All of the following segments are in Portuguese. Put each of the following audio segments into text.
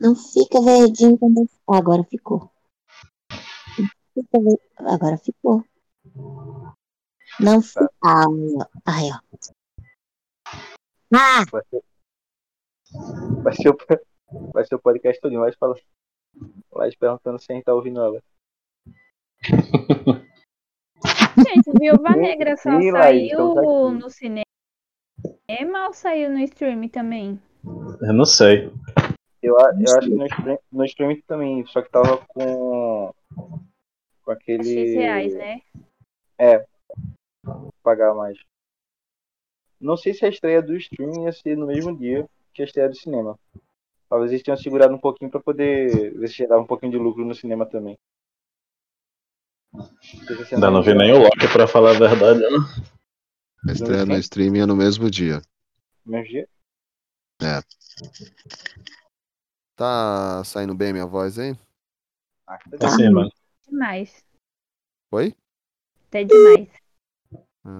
Não fica verdinho quando. Ah, agora ficou. Agora ficou. Não fica. Ah, aí, ó. Ah! Vai ser, vai ser, o, vai ser o podcast todinho. Vai falando. Vai perguntando se a gente tá ouvindo ela. Gente, Viúva Negra só Laís, saiu estamos aqui. no cinema ou saiu no stream também? Eu não sei. Eu, eu acho que no stream, no stream também, só que tava com. Com aquele. X reais, né? Pagar mais. Não sei se a estreia do stream ia ser no mesmo dia que a estreia do cinema. Talvez eles tenham segurado um pouquinho pra poder ver se gerava um pouquinho de lucro no cinema também. Não é Ainda não mais vi nem o Loki pra falar a verdade, não. A estreia no streaming é no mesmo dia. no mesmo dia. Tá saindo bem minha voz aí? Ah, legal. Assim, mano. Demais. Oi? Até demais. Ah,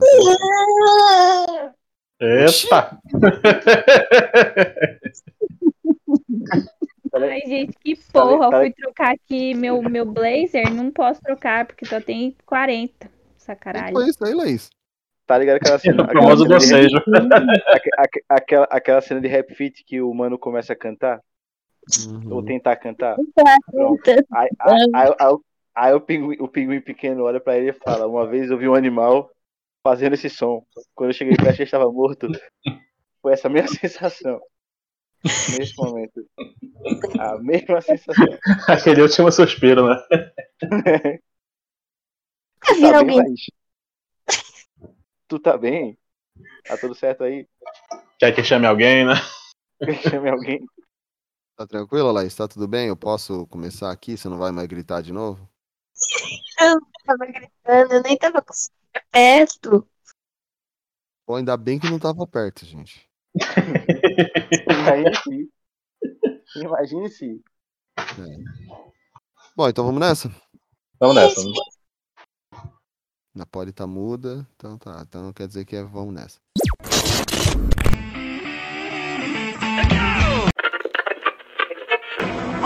Eita! Ai, gente, que Tá porra. Eu tá- fui trocar aqui meu, meu blazer. Não posso trocar porque só tem 40. Quem Sacaralho. foi isso aí, Laís? Tá ligado aquela cena? o aquela cena de- bocejo. aque- aque- aquela, aquela cena de rap fit que o mano começa a cantar, Uhum. ou tentar cantar. Pronto. Aí, aí, aí- aí o- aí o, pinguim, o pinguim pequeno olha pra ele e fala: Uma vez eu vi um animal fazendo esse som. Quando eu cheguei perto, ele estava morto. Foi essa mesma sensação. Nesse momento. A mesma sensação. Aquele último suspiro, né? Tá bem, alguém. Laís? Tu tá bem? Tá tudo certo aí? Quer que chame alguém, né? Chame alguém. Tá tranquilo, Laís? Tá tudo bem? Eu posso começar aqui? Você não vai mais gritar de novo? Tava gritando, eu nem tava com o perto. Pô, ainda bem que não tava perto, gente. Imagine se. Imagine se. Bom, então vamos nessa? Vamos nessa. A Poli tá muda, então tá. Então quer dizer que é vamos nessa.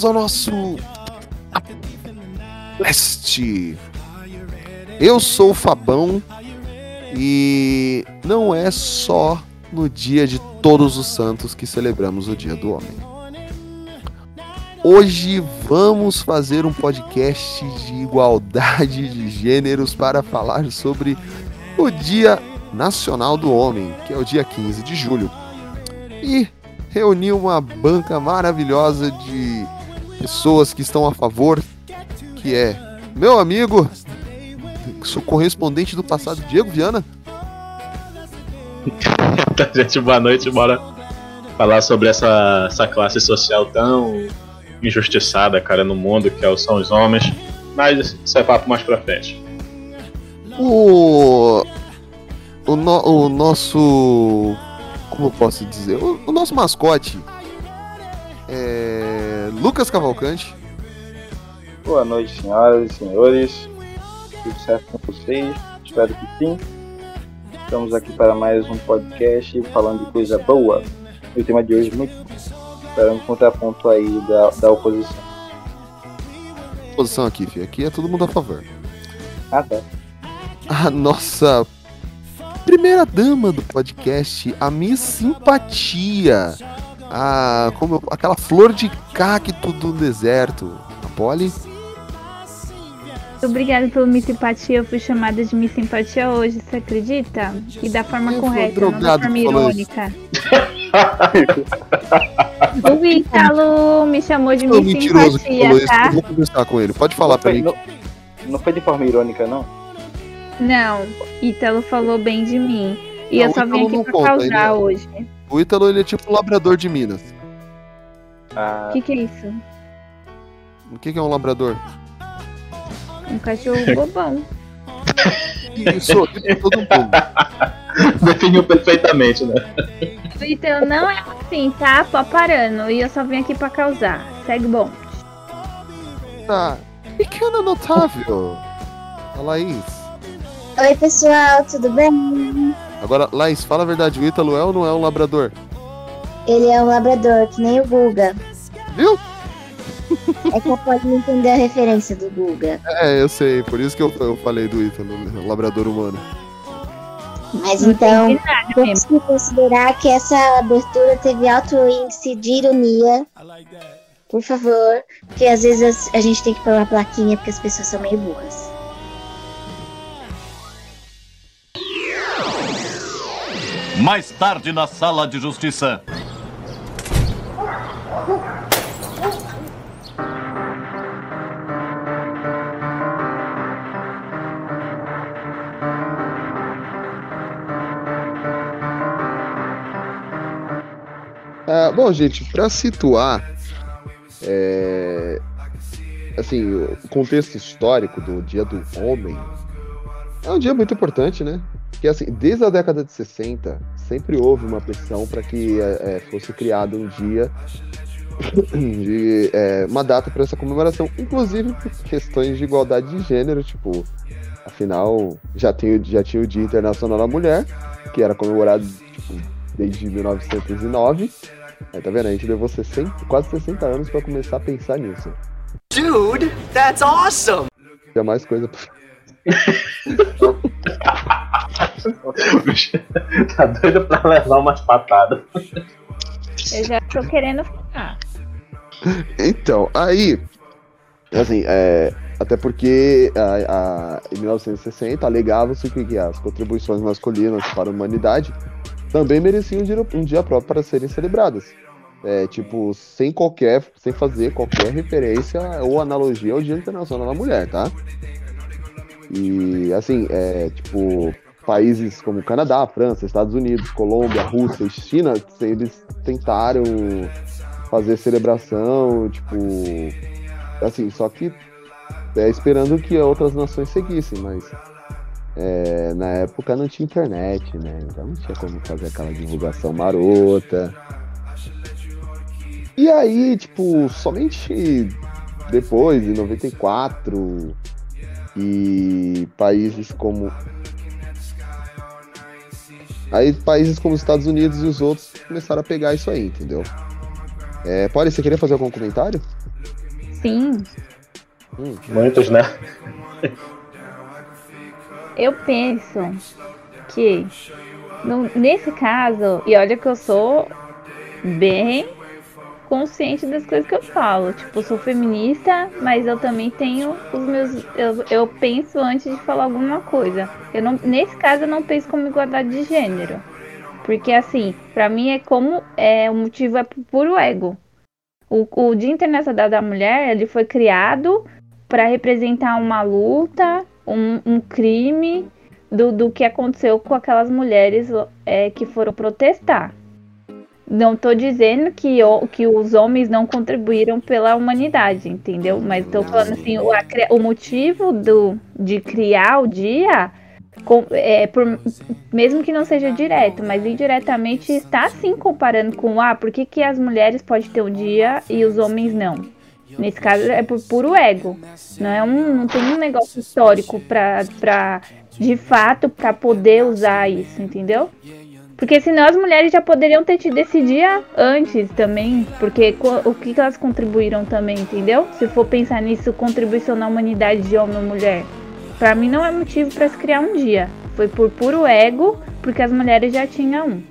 Bem-vindos ao nosso Blast. Eu sou o Fabão e não é só no dia de Todos os Santos que celebramos o Dia do Homem. Hoje vamos fazer um podcast de igualdade de gêneros para falar sobre o Dia Nacional do Homem, que é o dia 15 de julho. E reuniu uma banca maravilhosa de pessoas que estão a favor, que é meu amigo, sou correspondente do passado, Diego Viana. Gente, boa noite. Bora falar sobre essa, essa classe social tão injustiçada, cara, no mundo, que é são os homens. Mas isso é papo mais pra frente. O, o, no- o nosso, como eu posso dizer, o, o nosso mascote é Lucas Cavalcante. Boa noite, senhoras e senhores. Tudo certo com vocês? Espero que sim. Estamos aqui para mais um podcast falando de coisa boa. E o tema de hoje é muito bom. Esperando um contraponto aí da, da oposição. Posição aqui, filho. Aqui é todo mundo a favor. Ah, tá. a nossa primeira dama do podcast, a Miss Simpatia. A, como eu- aquela flor de cacto do deserto. A Polly. Obrigada pela minha simpatia. Eu fui chamada de minha simpatia hoje, você acredita? E da forma o correta, não da forma irônica. o Ítalo me chamou de minha mentiroso simpatia, falou isso. tá? Eu vou conversar com ele. Pode falar pra Foi- mim. não, não foi de forma irônica, não? Não, Ítalo falou bem de mim. E Não, eu só vim aqui pra conta, causar ele hoje. O Ítalo, ele é tipo um labrador de Minas. Ah, O que, que é isso? O que que é um labrador? Um cachorro bobão. Isso, tipo todo mundo. Definiu perfeitamente, né? O Ítalo não é assim, tá? Pó parando. E eu só vim aqui pra causar. Segue bom. Tá. Pequena notável. A Laís. Oi, pessoal, tudo bem? Agora, Laís, fala a verdade. O Ítalo é ou não é um labrador? Ele é um labrador, que nem o Guga. Viu? É que eu posso entender a referência do Guga. É, eu sei. Por isso que eu, eu falei do Ítalo, né? labrador humano. Mas Não então, nada temos que considerar que essa abertura teve alto índice de ironia. Por favor, porque às vezes a gente tem que pôr uma plaquinha porque as pessoas são meio burras. Mais tarde na sala de justiça. Ah, bom, gente, pra situar, é, assim, o contexto histórico do Dia do Homem é um dia muito importante, né? Porque, assim, desde a década de 60, sempre houve uma pressão para que é, é, fosse criado um dia, de, é, uma data para essa comemoração, inclusive por questões de igualdade de gênero, tipo, afinal, já, tem, o- já tinha o Dia Internacional da Mulher, que era comemorado, tipo, desde 1909. Aí tá vendo? A gente levou 60, quase 60 anos pra começar a pensar nisso. Dude, that's awesome! Tinha mais coisa pra... tá doido pra levar umas patadas. Eu já tô querendo ficar. Então, aí. Assim, é. Até porque a, a- em 1960 alegava-se que, que as contribuições masculinas para a humanidade também mereciam um dia, um dia próprio para serem celebradas. É, tipo, sem qualquer. sem fazer qualquer referência ou analogia ao Dia Internacional da Mulher, tá? E assim, é tipo, países como Canadá, França, Estados Unidos, Colômbia, Rússia e China, eles tentaram fazer celebração, tipo, assim, só que é, esperando que outras nações seguissem, mas é, na época não tinha internet, né? Então não tinha como fazer aquela divulgação marota. E aí, tipo, somente depois, em 94, e países como. Aí países como os Estados Unidos e os outros começaram a pegar isso aí, entendeu? É, Polly, você queria fazer algum comentário? Sim, Hum, Muitos, né? eu penso que no- nesse caso, e olha que eu sou bem consciente das coisas que eu falo. Tipo, sou feminista, mas eu também tenho os meus. Eu, eu penso antes de falar alguma coisa. Eu não, nesse caso, eu não penso como igualdade de gênero. Porque, assim, pra mim é como. É, o motivo é puro ego. O, o Dia Internacional da Mulher ele foi criado para representar uma luta, um, um crime do, do que aconteceu com aquelas mulheres é, que foram protestar. Não tô dizendo que, que os homens não contribuíram pela humanidade, entendeu? Mas tô falando assim, o, a o motivo do, de criar o dia, com- é, por, mesmo que não seja direto, mas indiretamente está sim comparando com, ah, por que, que as mulheres podem ter um dia e os homens não? Nesse caso é por puro ego. Não, é um, não tem um negócio histórico pra de fato, para poder usar isso, entendeu? Porque senão as mulheres já poderiam ter tido esse dia antes também. Porque o que, elas contribuíram também, entendeu? Se for pensar nisso, contribuição na humanidade de homem ou mulher. Pra mim não é motivo pra se criar um dia. Foi por puro ego, porque as mulheres já tinham um.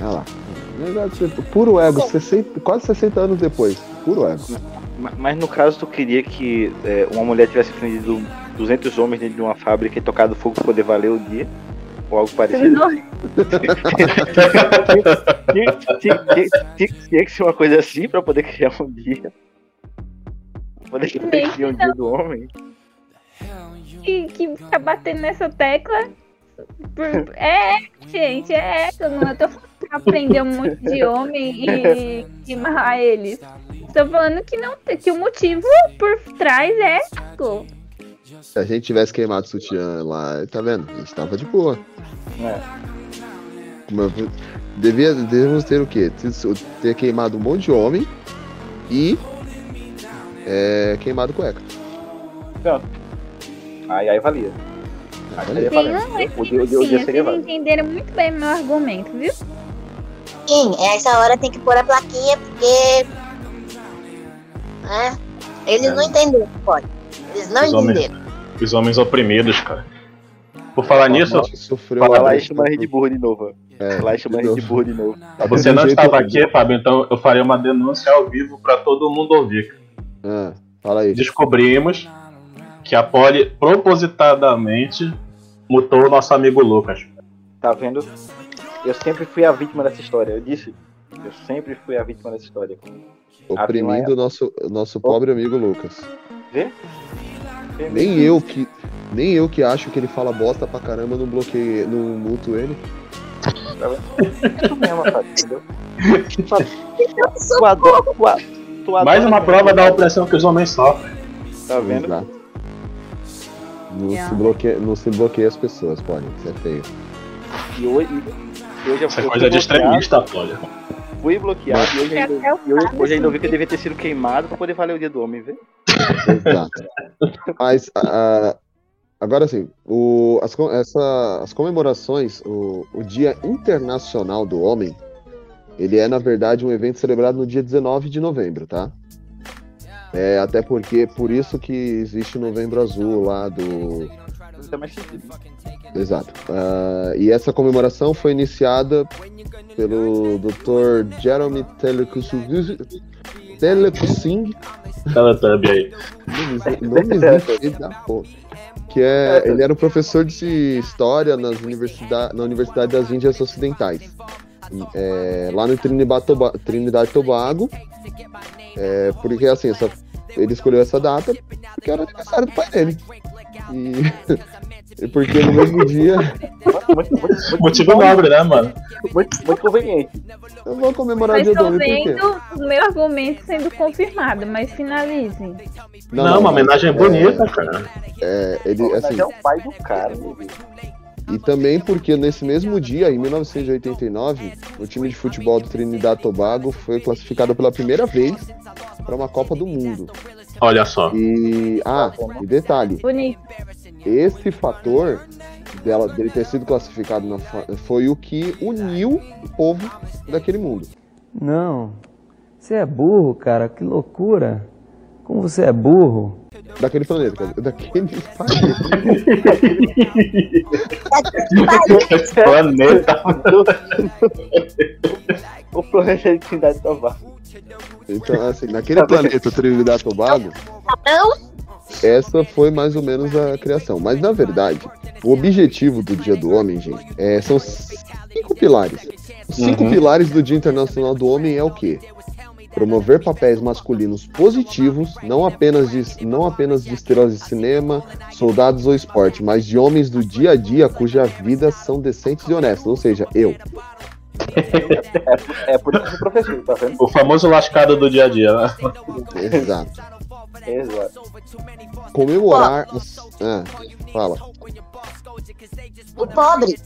olha lá. Verdade, Puro ego, 60 quase 60 anos depois. Puro ego. Ma- Mas no caso, tu queria que é, uma mulher tivesse defendido 200 homens dentro de uma fábrica e tocado fogo pra poder valer o dia. Ou algo parecido. tinha, que ser uma coisa assim pra poder criar um dia. Poder criar um dia do homem. que, que fica batendo nessa tecla. por- É, gente, é eco. Não eu tô falando pra prender um monte de homem e, e amarrar eles. Tô falando que não que o motivo por trás é. Se a gente tivesse queimado o sutiã lá, tá vendo? A gente tava de boa. É. Mas devia, devemos ter o quê? Ter- queimado um monte de homem e é, queimado cueca. Pronto. Aí, aí valia. Aí Valia. valia Tem valendo. um é O dia, o dia, o Sim, vocês válido. entenderam muito bem meu argumento, viu? Sim, essa hora tem que pôr a plaquinha porque. né? Eles É. não entenderam, pode. Eles não Os homens, entenderam. Os homens oprimidos, cara. Por falar nisso, sofreu Fala lá uma- e chama a gente de burro de novo. É, Lá e chama a gente de burro de novo. você do não estava aqui, Fábio, então eu faria uma denúncia ao vivo pra todo mundo ouvir. Ah, fala aí. Descobrimos que a Polly propositadamente mutou o nosso amigo Lucas. Tá vendo? Eu sempre fui a vítima dessa história. Eu disse. Eu sempre fui a vítima dessa história. Oprimindo o nosso, nosso pobre amigo Lucas. Vê? Nem eu que. Nem eu que acho que ele fala bosta pra caramba, não bloqueei, não multo ele. Tu mesmo, Fábio, entendeu? Mais uma prova da opressão que os homens sofrem. Tá vendo? Exato. Não, Yeah. se bloqueia, não se bloqueia as pessoas, pode. Isso é feio. E hoje, e hoje eu Isso é coisa de extremista, Polly. Fui bloqueado e hoje ainda, Até o e hoje, ainda ouvi que eu devia ter sido queimado pra poder valer o dia do homem, vê? Exato. Mas ah, agora sim, o, as, essa- as comemorações, o, o Dia Internacional do Homem, ele é, na verdade, um evento celebrado no dia 19 de novembro, tá? É, até porque por isso que existe o Novembro Azul lá do. Tem mais sentido. Exato. Ah, e essa comemoração foi iniciada pelo Dr. Jeremy Telekussing, Teletubby aí. Da porra. Que é, ele era um professor de história nas universidade, na Universidade das Índias Ocidentais. É, lá no Trinidad, Toba- Trinidad e Tobago. É, porque assim, essa- ele escolheu essa data porque era aniversário do pai dele. E, e porque no mesmo dia Muito, muito, muito, Motivo nobre, né, mano? muito, muito conveniente. eu vou comemorar o Mas dia do vendo o meu argumento sendo confirmado, mas finalizem. Não, uma homenagem bonita, cara. É, ele, assim, é o pai do cara, meu Deus. E também porque nesse mesmo dia, em 1989, o time de futebol do Trinidad e Tobago foi classificado pela primeira vez para uma Copa do Mundo. Olha só. E ah, e detalhe, Bonito. esse fator dela dele ter sido classificado na, fa- foi o que uniu o povo daquele mundo. Não. Você é burro, cara. Que loucura. Como você é burro. Daquele planeta, dizer, daquele Planeta. O planeta de Trindade Tovar. Então, assim, naquele planeta Trinidad e Tobago, Não, essa foi mais ou menos a criação. Mas na verdade, o objetivo do Dia do Homem, gente, é, são cinco pilares. Os cinco Uhum. pilares do Dia Internacional do Homem é o quê? Promover papéis masculinos positivos, não apenas de, não apenas de estrelas de cinema, soldados ou esporte, mas de homens do dia a dia cuja vida são decentes e honestas, ou seja, eu. É por isso que o professor, tá vendo? O famoso lascado do dia a dia, né? Exato. Exato. Comemorar. Ah, fala. o pobre.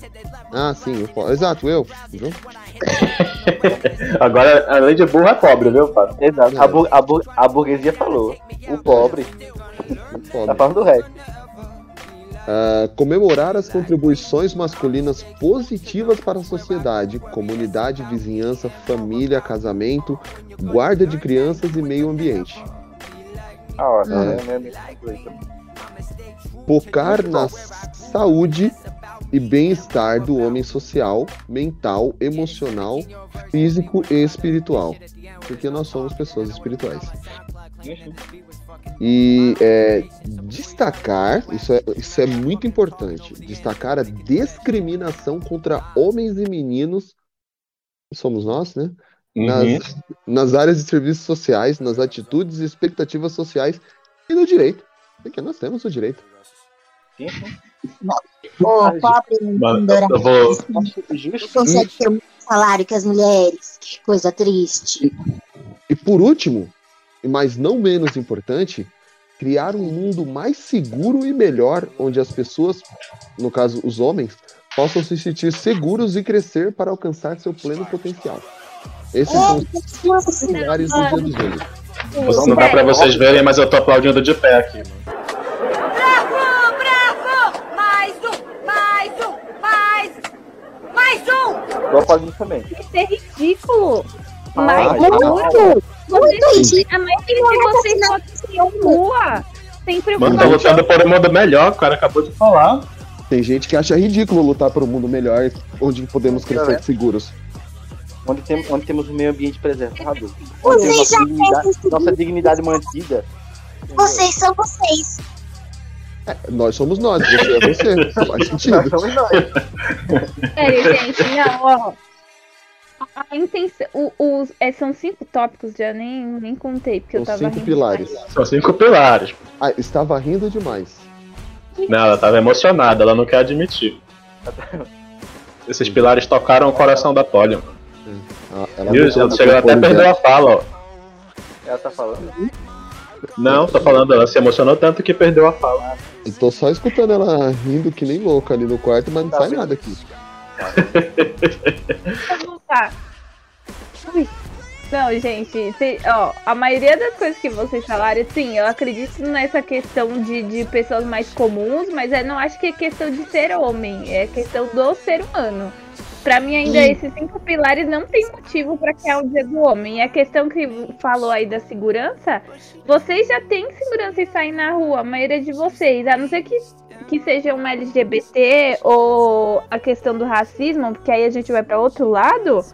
Ah, sim, eu falo. Exato, eu. Viu? Agora, além de burro, é pobre, viu, Fábio? Exato. A, bu- a, bu- a burguesia falou. O pobre Foda. tá falando do resto. Ah, comemorar as contribuições masculinas positivas para a sociedade, comunidade, vizinhança, família, casamento, guarda de crianças e meio ambiente. Ah, ó, É. né. Focar na saúde e bem-estar do homem social, mental, emocional, físico e espiritual. Porque nós somos pessoas espirituais. E é, destacar, isso é, isso é muito importante, destacar a discriminação contra homens e meninos, somos nós, né? Nas, nas áreas de serviços sociais, nas atitudes e expectativas sociais e no direito. Porque nós temos o direito. O pobre vou. consegue ter o mesmo salário que as mulheres. Que coisa triste. E por último, mas não menos importante, criar um mundo mais seguro e melhor, onde as pessoas, no caso os homens, possam se sentir seguros e crescer para alcançar seu pleno potencial. Esses são os pilares do Dia Gêmeos. Não dá pra vocês verem, mas eu tô aplaudindo de pé aqui. mano. Bravo, bravo! Mais um, mais um, mais, mais um! Tô fazendo também. Isso é ridículo. Ah, Mas mas muito. não. Vocês, a maioria de vocês se rua. Sem Mano, tá lutando por um mundo melhor, o cara acabou de falar. Tem gente que acha ridículo lutar por um mundo melhor, onde podemos crescer seguros. Onde, tem, onde temos o meio ambiente preservado. Vocês Onde nossa, dignidade, nossa dignidade mantida. Vocês são vocês. Nós somos nós, você é você. Faz sentido. Nós somos nós. Sério, gente, não, ó. A intenção. o- os, é, são cinco tópicos, já nem, nem contei, porque eu São tava cinco rindo pilares. demais. São cinco pilares. Ah, estava rindo demais. Não, ela tava emocionada, ela não quer admitir. Esses pilares tocaram o coração da Polly. mano. Ah, ela Viu? chegou até a perder a fala, ó. Ela tá falando. Não, tô falando, ela se emocionou tanto que perdeu a fala. Eu tô só escutando ela rindo que nem louca ali no quarto, mas não Tá sai vendo? nada aqui. Voltar. Ui. Não, gente, cê- ó, a maioria das coisas que vocês falaram, sim, eu acredito nessa questão de, de pessoas mais comuns, mas eu não acho que é questão de ser homem, é questão do ser humano. Pra mim, ainda Sim. esses cinco pilares não tem motivo pra criar o dia do homem. E a questão que falou aí da segurança, vocês já têm segurança em sair na rua, a maioria de vocês, a não ser que, que seja um LGBT ou a questão do racismo, porque aí a gente vai pra outro lado.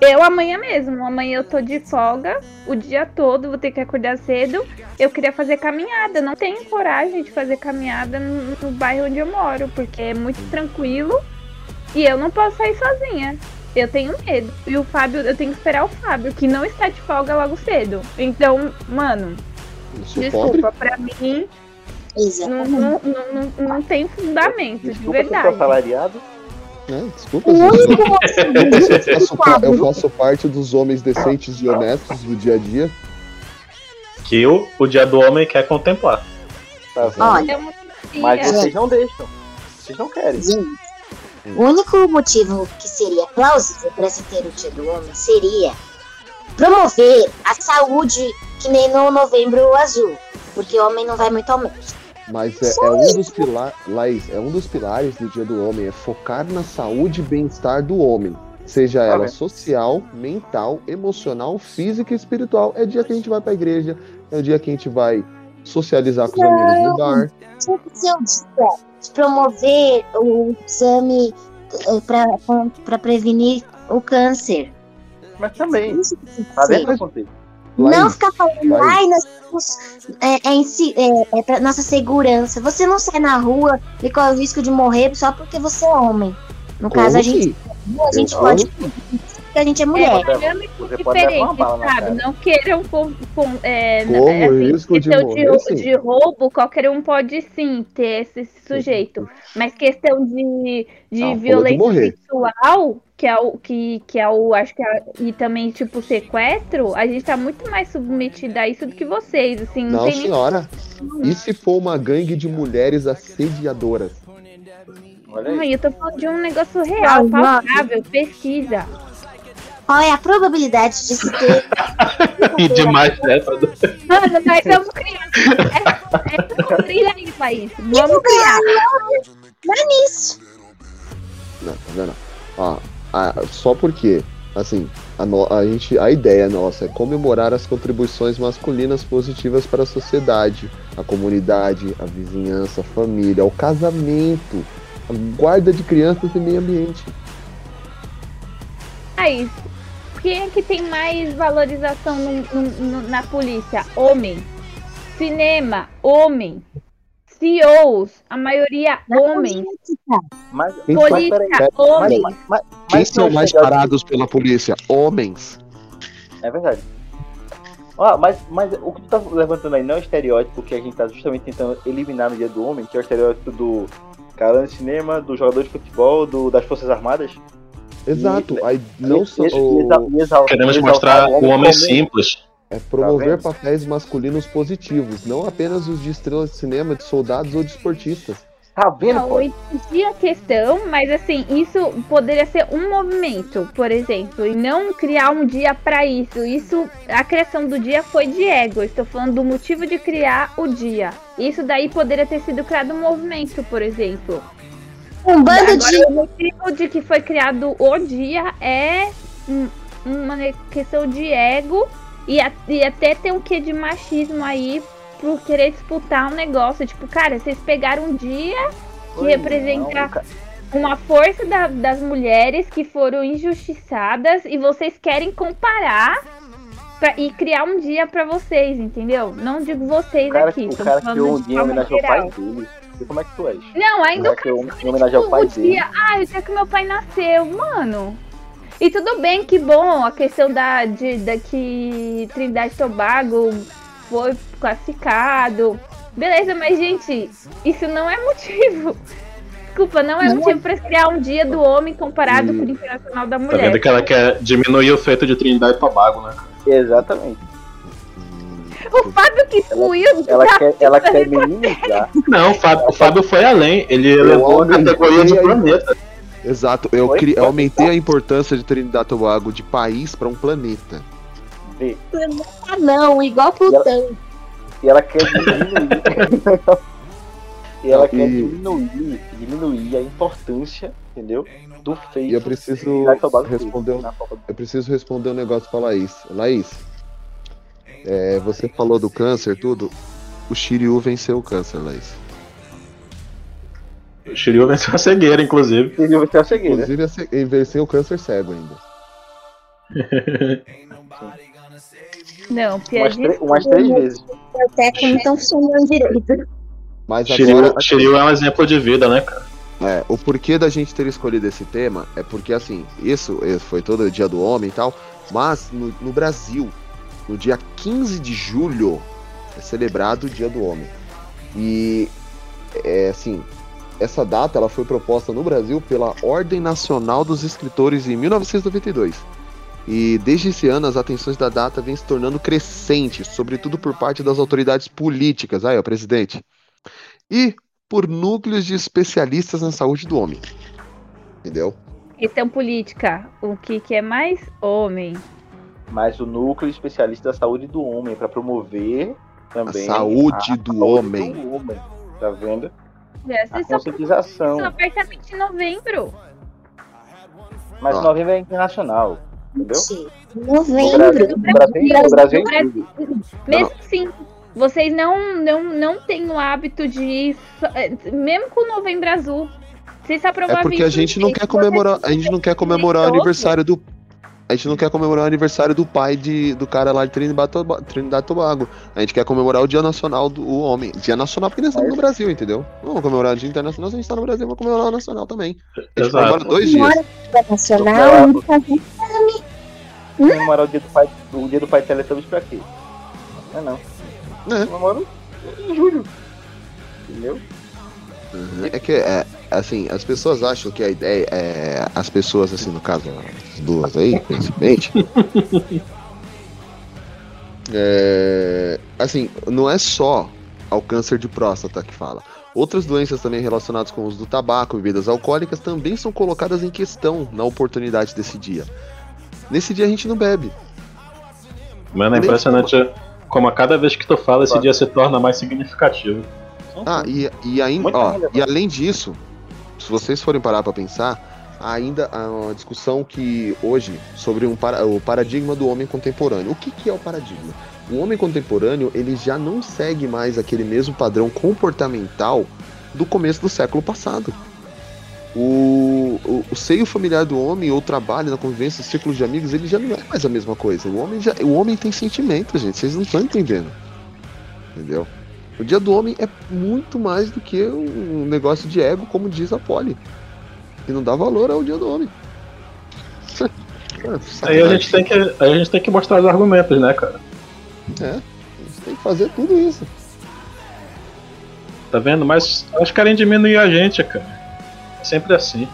Eu amanhã mesmo, amanhã eu tô de folga o dia todo, vou ter que acordar cedo. Eu queria fazer caminhada, não tenho coragem de fazer caminhada no, no bairro onde eu moro, porque é muito tranquilo e eu não posso sair sozinha. Eu tenho medo. E o Fábio, eu tenho que esperar o Fábio, que não está de folga logo cedo. Então, mano, sou desculpa, pra mim Exatamente. não, não, não, não tem fundamento, de Desculpa sou verdade. assalariado. né? Desculpa, eu faço, eu faço parte dos homens decentes e honestos do dia a dia. Que o, o dia do homem quer contemplar. Tá vendo? Olha, É Mas vocês não deixam. Vocês não querem. gente, o único motivo que seria plausível para se ter o dia do homem seria promover a saúde que nem no novembro azul. Porque o homem não vai muito ao médico. Mas é, é um dos pilares, é um dos pilares do Dia do Homem, é focar na saúde e bem-estar do homem. Seja ela social, mental, emocional, física e espiritual. É o dia que a gente vai pra igreja, é o dia que a gente vai socializar com os amigos no bar. Tinha que ser o dia de promover o exame para prevenir o câncer. Mas também. Isso que tem que Tá dentro do contexto. Não ficar falando, Laís. ai, nós temos. É, é, si- é, é pra nossa segurança. Você não sai na rua e corre o risco de morrer só porque você é homem. No como caso, a gente, a gente Eu- pode. Porque a gente é É mulher. dinâmico Você pode levar uma diferente, sabe? Não queiram com, com, é, Corro é, assim, risco de questão morrer, sim. de roubo, qualquer um pode sim ter esse sujeito. Mas questão de, de de violência morrer. sexual, que é o que, que é o, acho que é, e também tipo sequestro, a gente tá muito mais submetida a isso do que vocês, assim, não, Não, tem nem senhora. E se for uma gangue de mulheres assediadoras? Olha aí. Ai, eu tô falando de um negócio real, palpável, pesquisa. Qual é a probabilidade de se ter. E demais dessa. do- Mano, nós somos crianças. É, é, trilha aí, país. Vamos criar. Dá nisso. Não, tá vendo? Ó, a- só porque, assim, a, no- a gente, a ideia nossa é comemorar as contribuições masculinas positivas para a sociedade, a comunidade, a vizinhança, a família, o casamento, a guarda de crianças e meio ambiente. Mas quem é que tem mais valorização no- no- no- na polícia? Homem. Cinema, homem. CEOs, a maioria homens. Mas, homens. mas- mas- Quem são mais parados pela polícia? Homens. É verdade. Ó, mas, mas o que tu tá levantando aí não é o estereótipo que a gente tá justamente tentando eliminar no dia do homem, que é o estereótipo do cara de cinema, do jogador de futebol, do, das Forças Armadas. Exato. E- Aí não só. exal- Queremos mostrar o homem simples. É promover Tá papéis masculinos positivos, não apenas os de estrelas de cinema, de soldados ou de esportistas. Tá vendo, Não, eu entendi a questão, mas assim, isso poderia ser um movimento, por exemplo, e não criar um dia pra isso. Isso, a criação do dia foi de ego. Estou falando do motivo de criar o dia. Isso daí poderia ter sido criado um movimento, por exemplo. Um bando Agora, de. o motivo de que foi criado o dia é um- uma questão de ego e, a- e até tem um quê de machismo aí por querer disputar um negócio. Tipo, cara, vocês pegaram um dia que Oi, representa não, uma força da- das mulheres que foram injustiçadas e vocês querem comparar pra- e criar um dia pra vocês, entendeu? Não digo vocês O cara, aqui. o cara falando criou um dia em forma homenagem ao geral. pai dele. E como é que tu és? Não, ainda O o cara criou cara um- em homenagem ao pai dele. dia, ah, o dia que meu pai nasceu, mano. E tudo bem que bom, a questão da, de, da que Trindade e Tobago foi classificado. Beleza, mas gente, isso não é motivo. Desculpa, não é Não motivo pra criar um dia do homem comparado E- com o Internacional da Tá Mulher. vendo que ela quer diminuir o feito de Trindade e Tobago, né? Exatamente. O Fábio que excluiu Ela já- quer, ela quer minimizar. Não, o Fábio, o Fábio foi além. Ele elevou a categoria de a- planeta. Exato, eu, cri- eu aumentei a importância de Trinidad e Tobago de país para um planeta. Vê. Ah, não, igual Plutão. E ela quer diminuir. e ela quer e- diminuir, diminuir a importância, entendeu? Do feito. E eu preciso responder, do eu preciso responder um negócio pra Laís. Laís, é, você falou do câncer, tudo. O Shiryu venceu o câncer, Laís. O Shiryu venceu a cegueira, inclusive. Ele vai ser a cegueira. Inclusive, esse- ele venceu o câncer cego ainda. Não, Umas, piadinha. tre- umas três vezes. Até como estão funcionando direito. Mas Shiryu, agora, Shiryu é um exemplo de vida, né, cara? É, o porquê da gente ter escolhido esse tema é porque, assim, isso foi todo o dia do homem e tal, mas no, no Brasil, no dia 15 de julho, é celebrado o dia do homem. E, é, assim, essa data ela foi proposta no Brasil pela Ordem Nacional dos Escritores em 1992. E desde esse ano as atenções da data vêm se tornando crescentes, sobretudo por parte das autoridades políticas, aí, ó, presidente. E por núcleos de especialistas na saúde do homem. Entendeu? Questão política. O que, que é mais homem? Mas o núcleo especialista da saúde do homem para promover também saúde a do saúde homem. do homem. Tá vendo? Já, A conscientização. só abertamente em novembro. Mas Ó. novembro é internacional. Entendeu? No Novembro. Brasil, no Brasil, no Brasil é. Mesmo assim, vocês não, não, não têm o hábito de. eh, Mesmo com o novembro azul. Vocês aprovaram É porque a gente não quer comemorar, a gente não quer comemorar o aniversário do a gente não quer comemorar o aniversário do pai de, do cara lá de Trinidad, e Trinidad e Tobago. A gente quer comemorar o Dia Nacional do Homem. Dia Nacional porque nós estamos no Brasil, entendeu? Não vamos comemorar o Dia Internacional, se a gente está no Brasil, vamos comemorar o Nacional também. A gente Exato. comemora dois dias. Fazer Comemorar o dia do pai, o dia do pai Teletubbies pra quê? Não é não. É. Comemora em julho. Entendeu? Uhum. É que, é, assim, as pessoas acham que a ideia é. As pessoas, assim, no caso, as duas aí, principalmente. é, assim, não é só ao câncer de próstata que fala. Outras doenças também relacionadas com o uso do tabaco, bebidas alcoólicas, também são colocadas em questão na oportunidade desse dia. Nesse dia a gente não bebe. Mano, é impressionante como a cada vez que tu fala, esse dia se torna mais significativo. Ah, e, e, ainda, ó, e além disso, se vocês forem parar para pensar, ainda uma discussão que hoje sobre um para, o paradigma do homem contemporâneo. O que, que é o paradigma? O homem contemporâneo ele já não segue mais aquele mesmo padrão comportamental do começo do século passado. O, o, o seio familiar do homem, ou trabalho na convivência, círculo de amigos, ele já não é mais a mesma coisa. O homem, já, o homem tem sentimento, gente. Vocês não estão entendendo. Entendeu? O dia do homem é muito mais do que um negócio de ego, como diz a Polly. E não dá valor ao dia do homem. É, Aí a gente, tem que, aí a gente tem que mostrar os argumentos, né, cara? É, a gente tem que fazer tudo isso. Tá vendo? Mas elas querem diminuir a gente, cara. É sempre assim.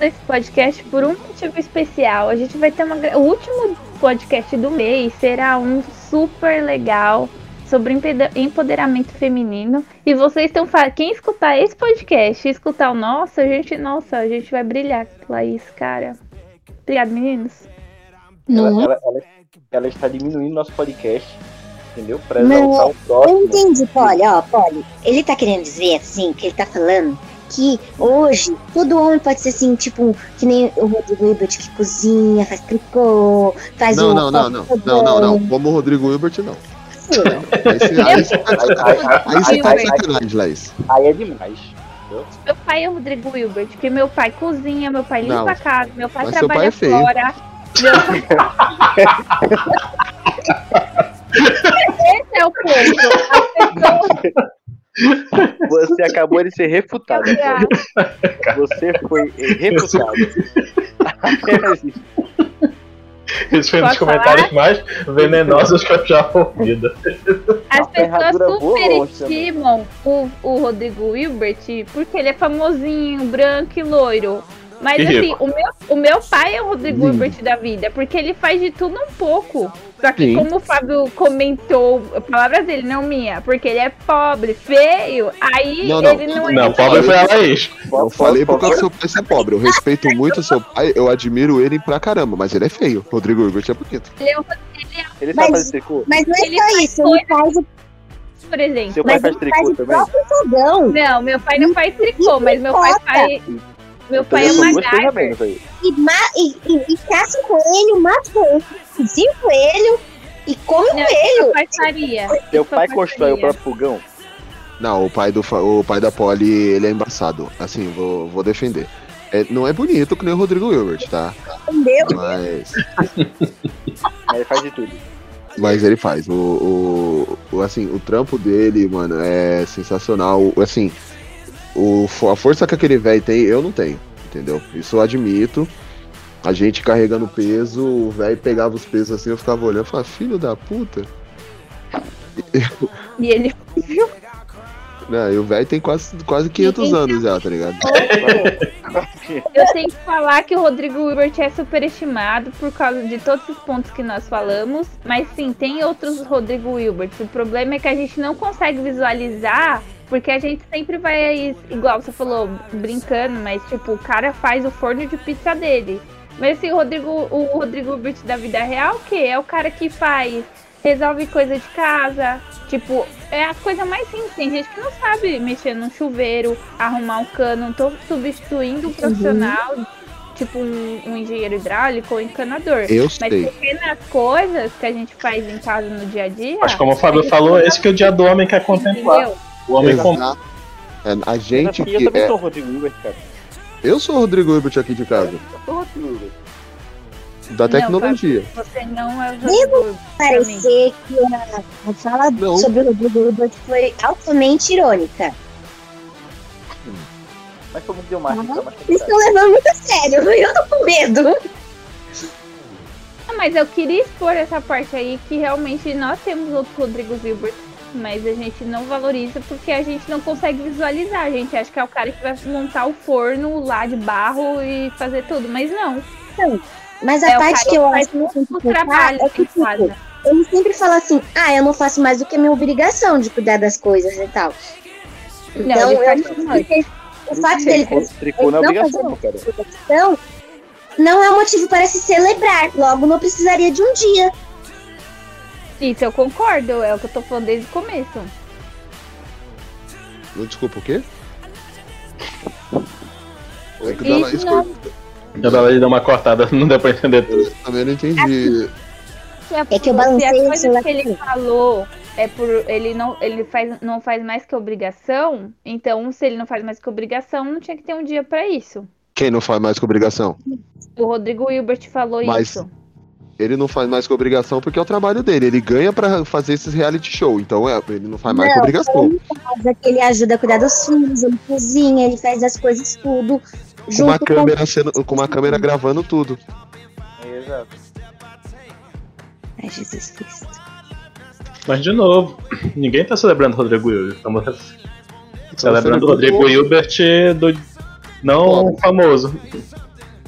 Nesse podcast por um motivo especial. A gente vai ter uma. O último podcast do mês será um super legal sobre empoderamento feminino. E vocês estão. fa- Quem escutar esse podcast e escutar o nosso, a gente. Nossa, a gente vai brilhar, Laís, cara. Obrigada, meninos. Ela, Não, ela, ela, ela está diminuindo nosso podcast, entendeu? Pra Não, exaltar o eu próximo. entendi, Polly, ó, Polly. Ele tá querendo dizer, assim, que ele tá falando que hoje todo homem pode ser assim, tipo, que nem o Rodrigo Hilbert que cozinha, faz tricô, faz Não, o. não, não, não, não, não, não. Como o Rodrigo Hilbert, não. Aí você tá de sacanagem. Laís. Aí é demais. Meu pai é o Rodrigo Wilbert, porque meu pai cozinha, meu pai limpa a casa, meu pai trabalha pai é fora. Meu Esse é o ponto. Você acabou de ser refutado. Você foi refutado. Esse foi um dos comentários mais venenosos que eu já ouvi. As pessoas superestimam o, o Rodrigo Hilbert porque ele é famosinho, branco e loiro. Mas E assim, rico. o meu, o meu pai é o Rodrigo. Hilbert da vida, porque ele faz de tudo um pouco. Só que Sim. como o Fábio comentou, palavras dele, não minha, porque ele é pobre, feio, aí Não, não. ele não é. Não, pobre foi a Laís. Eu falei por causa do seu pai ser pobre. Eu respeito muito o seu pai, eu admiro ele pra caramba, mas ele é feio. Rodrigo Hilbert é bonito. Ele é um- Ele Mas- sabe fazer tricô? Mas não é Ele só faz isso, ele faz o, por exemplo. Seu pai mas faz ele faz tricô o também? próprio fogão. Não, meu pai não faz tricô, mas meu pai faz. Meu Então pai é MacGyver. aí. E, ma e, e, e caça o coelho, mata o coelho, cozinha o coelho e come o Não, coelho. meu pai faria. Pai constrói o próprio fogão? Não, o pai, do, o pai da Polly, ele é embaçado. Assim, vou, vou defender. É, não é bonito que nem o Rodrigo Hilbert, tá? Entendeu? Mas, Aí ele faz de tudo. mas ele faz. O, o, o, assim, o trampo dele, mano, é sensacional. Assim, o, a força que aquele velho tem, eu não tenho, entendeu? Isso eu admito. A gente carregando peso, o velho pegava os pesos assim, eu ficava olhando e falava, filho da puta. E ele Né, e o velho tem quase, quase 500 anos já, tá ligado? Eu tenho que falar que o Rodrigo Hilbert é superestimado por causa de todos os pontos que nós falamos. Mas sim, tem outros Rodrigo Hilbert. O problema é que a gente não consegue visualizar. Porque a gente sempre vai, igual você falou, brincando, mas tipo, o cara faz o forno de pizza dele. Mas assim, o Rodrigo, o Rodrigo Hilbert da vida real, o quê? É o cara que faz, resolve coisa de casa. Tipo, é a coisa mais simples. Tem gente que não sabe mexer num chuveiro, arrumar um cano. Não tô substituindo um profissional, tipo um, um engenheiro hidráulico ou encanador. Eu Mas sei. pequenas coisas que a gente faz em casa no dia a dia. Mas como o Fábio falou, esse que o dia do homem quer contemplar. entendeu? O homem com... É, a gente eu que também é, sou o Rodrigo Hilbert, cara. Eu sou o Rodrigo Hilbert aqui de casa, Eu sou o Rodrigo Hilbert. da tecnologia. Não, você não é o Rodrigo. Parecer que a, a fala Não. sobre o Rodrigo Hilbert foi altamente irônica. Mas demais. então, mas Vocês estão levando muito a sério, eu tô com medo. Ah, mas eu queria expor essa parte aí que realmente nós temos outros Rodrigo Hilbert, mas a gente não valoriza porque a gente não consegue visualizar. A gente acha que é o cara que vai montar o forno lá de barro e fazer tudo, mas não. Mas a É parte que eu acho muito trabalho é que, tipo, casa. ele sempre fala assim, ah, eu não faço mais do que a minha obrigação de cuidar das coisas e tal. Não, Então, ele eu acho que o fato dele é obrigação, cara. obrigação não é um motivo para se celebrar. Logo, não precisaria de um dia. Isso eu concordo, é o que eu tô falando desde o começo. Desculpa, o quê? É que Laís Isso não- cortou. Já dá deu uma cortada, não deu pra entender tudo. Também não entendi. É que eu se balancei as o coisas celular que ele aqui. falou é por ele não ele faz não faz mais que obrigação, então se ele não faz mais que obrigação, não tinha que ter um dia pra isso. Quem não faz mais que obrigação? O Rodrigo Hilbert falou Mas- isso. Ele não faz mais com obrigação porque é o trabalho dele. Ele ganha pra fazer esses reality show. Então é, ele não faz mais com obrigação. ele faz, que ele ajuda a cuidar dos filhos, ele cozinha, ele faz as coisas tudo. Com junto uma câmera, sendo, com uma câmera gravando tudo. Exato. Ai, Jesus Cristo. Mas de novo, ninguém tá celebrando o Rodrigo Hilbert. Estamos celebrando Rodrigo Hilbert do não famoso.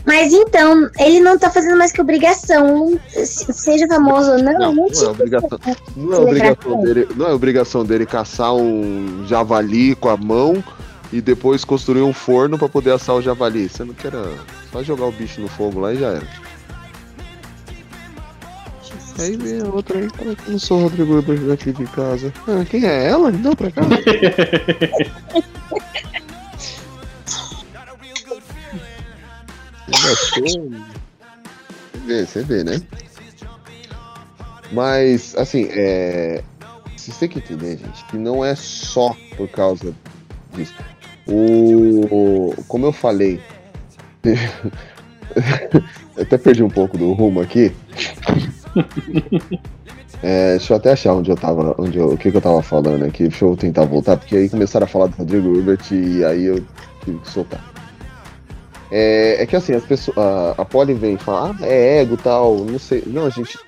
Mas então, ele não tá fazendo mais que obrigação. se- Seja famoso ou não, Não, não, não é tinha obrigação. Não é obrigação dele, não é obrigação dele caçar um javali com a mão e depois construir um forno pra poder assar o javali. Você não quer só jogar o bicho no fogo lá e já era. Aí vem a outra aí, fala que não sou o Rodrigo daqui de casa. Ah, quem é ela? Não, pra cá. Você vê, você vê, né? Mas, assim, é. Vocês têm que entender, gente, que não é só por causa disso. O. Como eu falei. eu até perdi um pouco do rumo aqui. É, deixa eu até achar onde eu tava, onde eu, o que, que eu tava falando aqui. Deixa eu tentar voltar, porque aí começaram a falar do Rodrigo Hilbert e aí eu tive que soltar. É, é que assim, as pessoas. A, a Polly vem e fala, ah, é ego tal, não sei. Não, gente.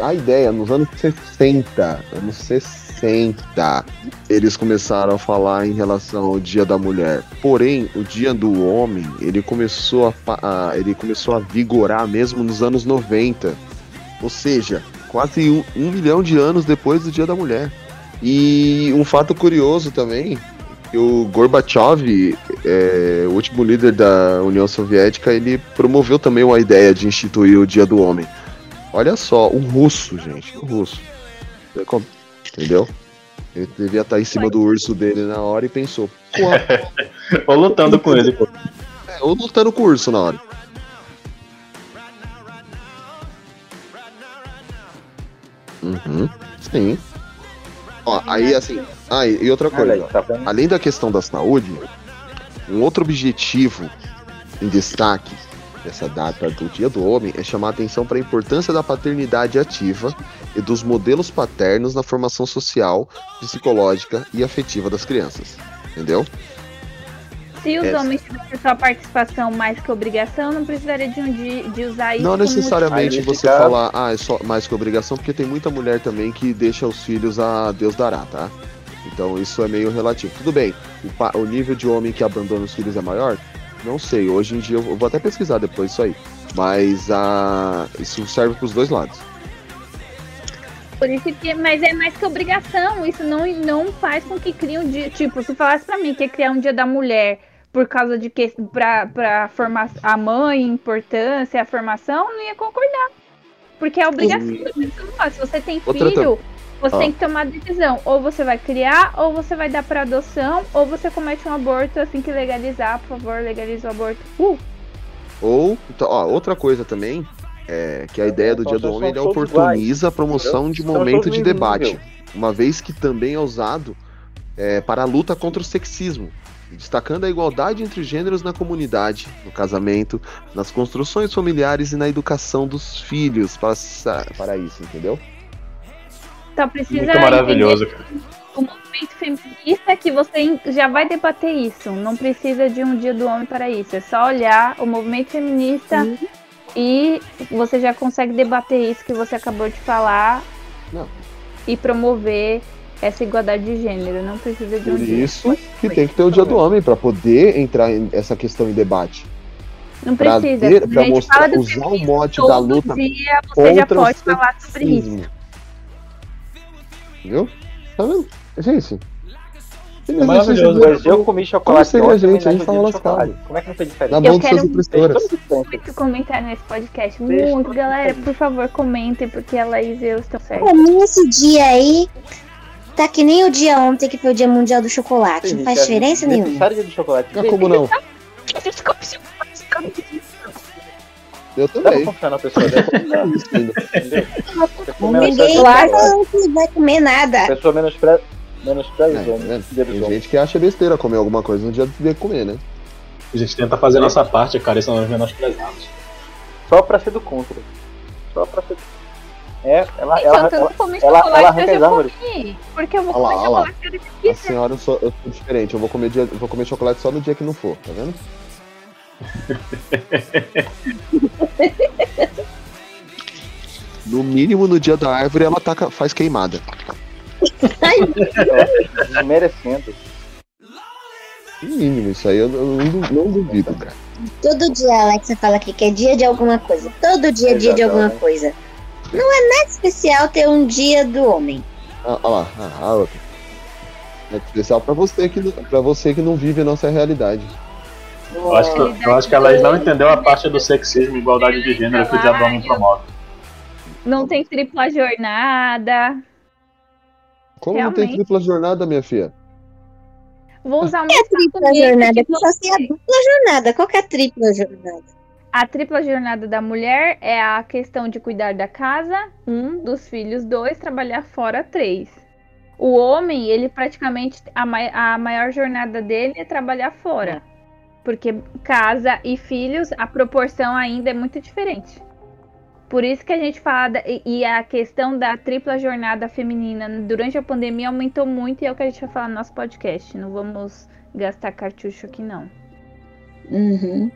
A ideia, nos anos 60, anos 60, eles começaram a falar em relação ao Dia da Mulher. Porém, o Dia do Homem, ele começou a, a- ele começou a vigorar mesmo nos anos 90. Ou seja, quase um, um milhão de anos depois do Dia da Mulher. E um fato curioso também, que o Gorbachev, é, o último líder da União Soviética, ele promoveu também uma ideia de instituir o Dia do Homem. Olha só, um russo, gente, um russo. Com- Entendeu? Ele devia estar em cima do urso dele na hora e pensou, Ou lutando com ele, pô. é, ou lutando com o urso na hora. Uhum, sim. Ó, aí assim. Ah, e e outra coisa. Olha aí, tá? Além da questão da saúde, um outro objetivo em destaque dessa data do Dia do Homem é chamar a atenção para a importância da paternidade ativa e dos modelos paternos na formação social, psicológica e afetiva das crianças. Entendeu? Se os É. homens tivessem sua participação mais que obrigação, não precisaria de, um, de, de usar isso Não necessariamente nesse você falar, ah, é só mais que obrigação, porque tem muita mulher também que deixa os filhos a Deus dará, tá? Então isso é meio relativo. Tudo bem, o, o nível de homem que abandona os filhos é maior? Não sei, hoje em dia eu vou até pesquisar depois isso aí. Mas ah, isso serve pros dois lados. Por isso que, mas é mais que obrigação. Isso não, não faz com que crie um dia. Tipo, se falasse pra mim que ia criar um dia da mulher por causa de que pra, pra formar a mãe, importância, a formação, eu não ia concordar. Porque é obrigação. Faz. Se você tem filho, você Ah. tem que tomar decisão. Ou você vai criar, ou você vai dar pra adoção, ou você comete um aborto assim que legalizar, por favor, legalize o aborto. Uh! Ou, então, ó, outra coisa também, é que a ideia do Dia do Homem oportuniza a promoção de momento de debate, uma vez que também é usado é, para a luta contra o sexismo, destacando a igualdade entre os gêneros na comunidade, no casamento, nas construções familiares e na educação dos filhos para, para isso, entendeu? Só precisa Muito maravilhoso, cara. o movimento feminista que você já vai debater isso. Não precisa de um dia do homem para isso. É só olhar o movimento feminista e você já consegue debater isso que você acabou de falar Não. e promover essa igualdade de gênero. Não precisa de um Por dia. isso que tem que ter o Dia do Homem para poder entrar em essa questão em debate. Não Pra precisa. ter- pra a gente mostrar- fala do usar o mote da luta dia, você já pode falar sobre isso. Entendeu? Tá vendo? Gente. É maravilhoso, Mas eu comi chocolate seria, ontem, gente? A gente tava lascado. chocolate. Como é que não foi diferente? Na Eu mão de suas quero muito comentário nesse podcast. Muito, galera. Por favor, comentem, porque a Laís e eu estão certos. Pra mim, esse dia aí tá que nem o dia ontem, que foi o Dia Mundial do Chocolate. Não faz diferença nenhuma. Dia do chocolate. Ah, como não? Eu Dá pra também. confiar na pessoa dessa? Não, entendeu? Você for Ninguém falando que vai comer nada. A pessoa menospreza, menospreza É, os homens. dos Tem homens. gente que acha besteira comer alguma coisa no dia de comer, né? A gente tenta fazer a nossa parte, cara, e são os menosprezados. Só pra ser do contra. só pra ser. É, ela, Então, ela, se eu ela, não comer ela, chocolate, ela eu as árvores. comi. Porque eu vou Olha lá, comer olha lá. chocolate cada A senhora, eu sou, eu sou diferente. Eu vou comer, dia, eu vou comer chocolate só no dia que não for, tá vendo? No mínimo, no dia da árvore, ela taca, faz queimada. Merecendo. No mínimo, isso aí eu não, não- duvido, cara. Todo dia a Alexa fala que quer dia de alguma coisa. Todo dia é dia de alguma coisa. Não é nada especial ter um dia do homem. Ah, Olha lá, ah, a outra. É especial pra você, que, pra você que não vive a nossa realidade. Eu acho, que, eu acho que elas não entendeu a parte do sexismo e igualdade de gênero que o Diabo Homem promove. Não tem tripla jornada. Como não tem Realmente. tripla jornada, minha filha? Vou usar um É a tripla jornada, que só tem a dupla jornada. Qual que é a tripla jornada? A tripla jornada da mulher é a questão de cuidar da casa, um, dos filhos, dois, trabalhar fora, três. O homem, ele praticamente, a, mai- a maior jornada dele é trabalhar fora. Porque casa e filhos, a proporção ainda é muito diferente. Por isso que a gente fala, da- e, a questão da tripla jornada feminina durante a pandemia aumentou muito e é o que a gente vai falar no nosso podcast. Não vamos gastar cartucho aqui, não. Uhum.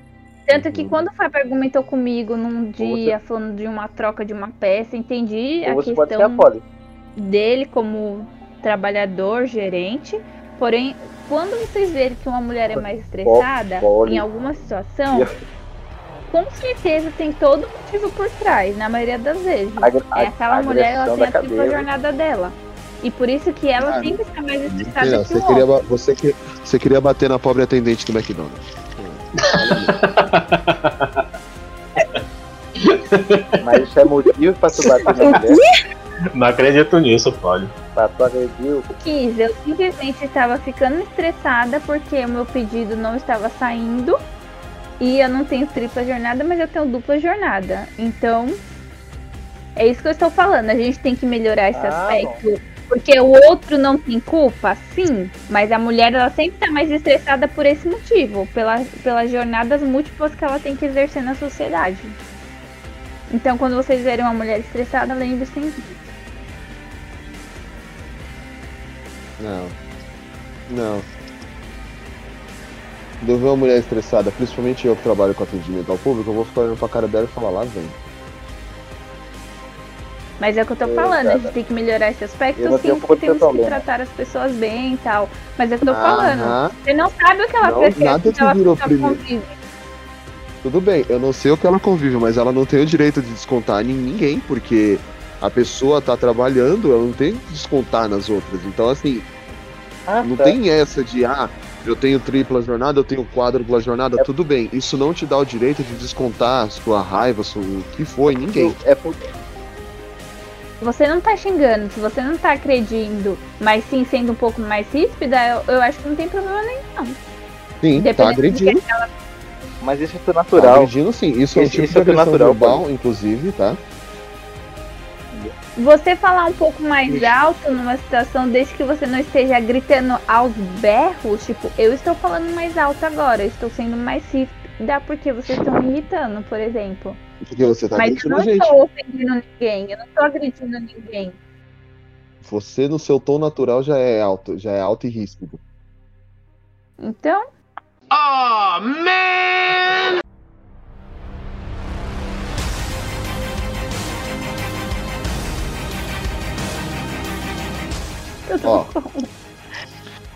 Tanto que quando o Fábio argumentou comigo num dia, falando de uma troca de uma peça, entendi Ou a você a questão poli. dele como trabalhador, gerente. Porém, quando vocês verem que uma mulher é mais estressada poli. em alguma situação, com certeza tem todo motivo por trás, na maioria das vezes. É aquela mulher, ela tem a tripla jornada dela. E por isso que ela Ah, sempre está mais estressada que você, o queria, homem. ba- você, que, você queria bater na pobre atendente do McDonald's. Mas isso é motivo pra tu bater na mulher, Não acredito nisso, pode. pra tu agredir o quis, eu simplesmente estava ficando estressada porque o meu pedido não estava saindo e eu não tenho tripla jornada, mas eu tenho dupla jornada. Então, é isso que eu estou falando. A gente tem que melhorar esse Ah, aspecto. Porque o outro não tem culpa, sim, mas a mulher ela sempre está mais estressada por esse motivo, pela, pelas jornadas múltiplas que ela tem que exercer na sociedade. Então, quando vocês verem uma mulher estressada, lembre-se disso. Não. Não. Quando eu ver uma mulher estressada, principalmente eu que trabalho com atendimento ao público, eu vou ficar olhando pra cara dela e falar, lá vem. Mas é o que eu tô falando, a gente tem que melhorar esse aspecto, Eu sim, porque temos que tratar as pessoas bem e tal. Mas é o que eu tô Aham. falando. Você não sabe o que ela Não, prefere nada aquela virou pessoa primeiro. convive. Tudo bem, eu não sei o que ela convive, mas ela não tem o direito de descontar em ninguém, porque a pessoa tá trabalhando, ela não tem que descontar nas outras. Então, assim, Ah, não tá. tem essa de, ah, eu tenho tripla jornada, eu tenho quádrupla jornada, tudo bem. Isso não te dá o direito de descontar sua raiva, sua, o que foi, ninguém. É porque Você não tá xingando, se você não tá agredindo, mas sim sendo um pouco mais ríspida, eu, eu acho que não tem problema nenhum. não. Sim, tá Dependendo do que agredindo. Mas isso é Tá natural. agredindo sim. Isso é um tipo isso de é agressão natural, verbal, inclusive, tá? Você falar um pouco mais alto numa situação, desde que você não esteja gritando aos berros, tipo, eu estou falando mais alto agora, eu estou sendo mais ríspida porque vocês estão me irritando, por exemplo. Porque você tá Mas eu não gente. estou ofendendo ninguém, eu não estou agredindo ninguém. Você no seu tom natural já é alto, já é alto e ríspido. Então, Oh, man! Ó,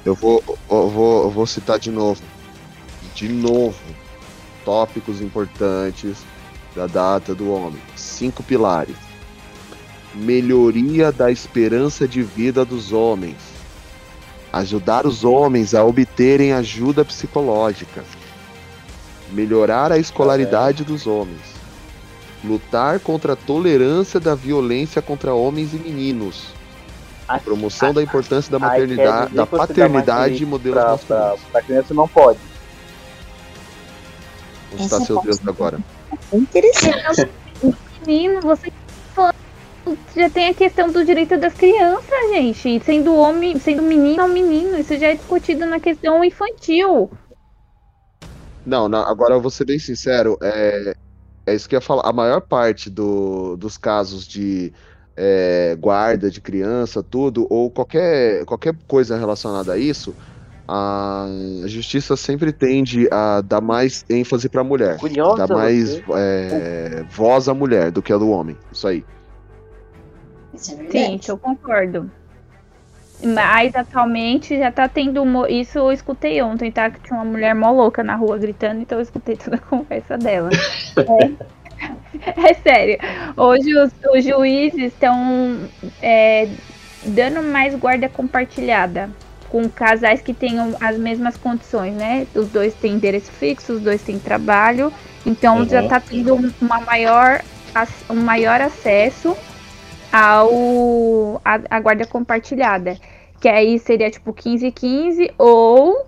eu vou, eu vou, eu vou citar de novo. De novo. Tópicos importantes da data do homem. Cinco pilares. Melhoria da esperança de vida dos homens. Ajudar os homens a obterem ajuda psicológica. Melhorar a escolaridade dos homens. Lutar contra a tolerância da violência contra homens e meninos. A promoção da importância da maternidade, da paternidade e modelos pra, masculinos. pra criança não pode. Onde está seu Deus agora? É interessante. menino, você já tem a questão do direito das crianças, gente. E Sendo homem, sendo menino ou menino, isso já é discutido na questão infantil. Não, não, agora eu vou ser bem sincero, é, é isso que eu ia falar. A maior parte do, dos casos de é, guarda de criança, tudo, ou qualquer, qualquer coisa relacionada a isso, a justiça sempre tende a dar mais ênfase para a mulher, Curiosa dar mais é, voz à mulher do que a do homem. Isso aí. Isso é Sim, verdade. eu concordo. Mas atualmente já tá tendo. mo- Isso eu escutei ontem, tá? Que tinha uma mulher mó louca na rua gritando, então eu escutei toda a conversa dela. É, é sério. Hoje os, os juízes estão é, dando mais guarda compartilhada. Com casais que tenham as mesmas condições, né? Os dois têm endereço fixo, os dois têm trabalho. Então já Uhum. tá tendo uma maior, um maior acesso ao a, a guarda compartilhada. Que aí seria tipo 15-15 ou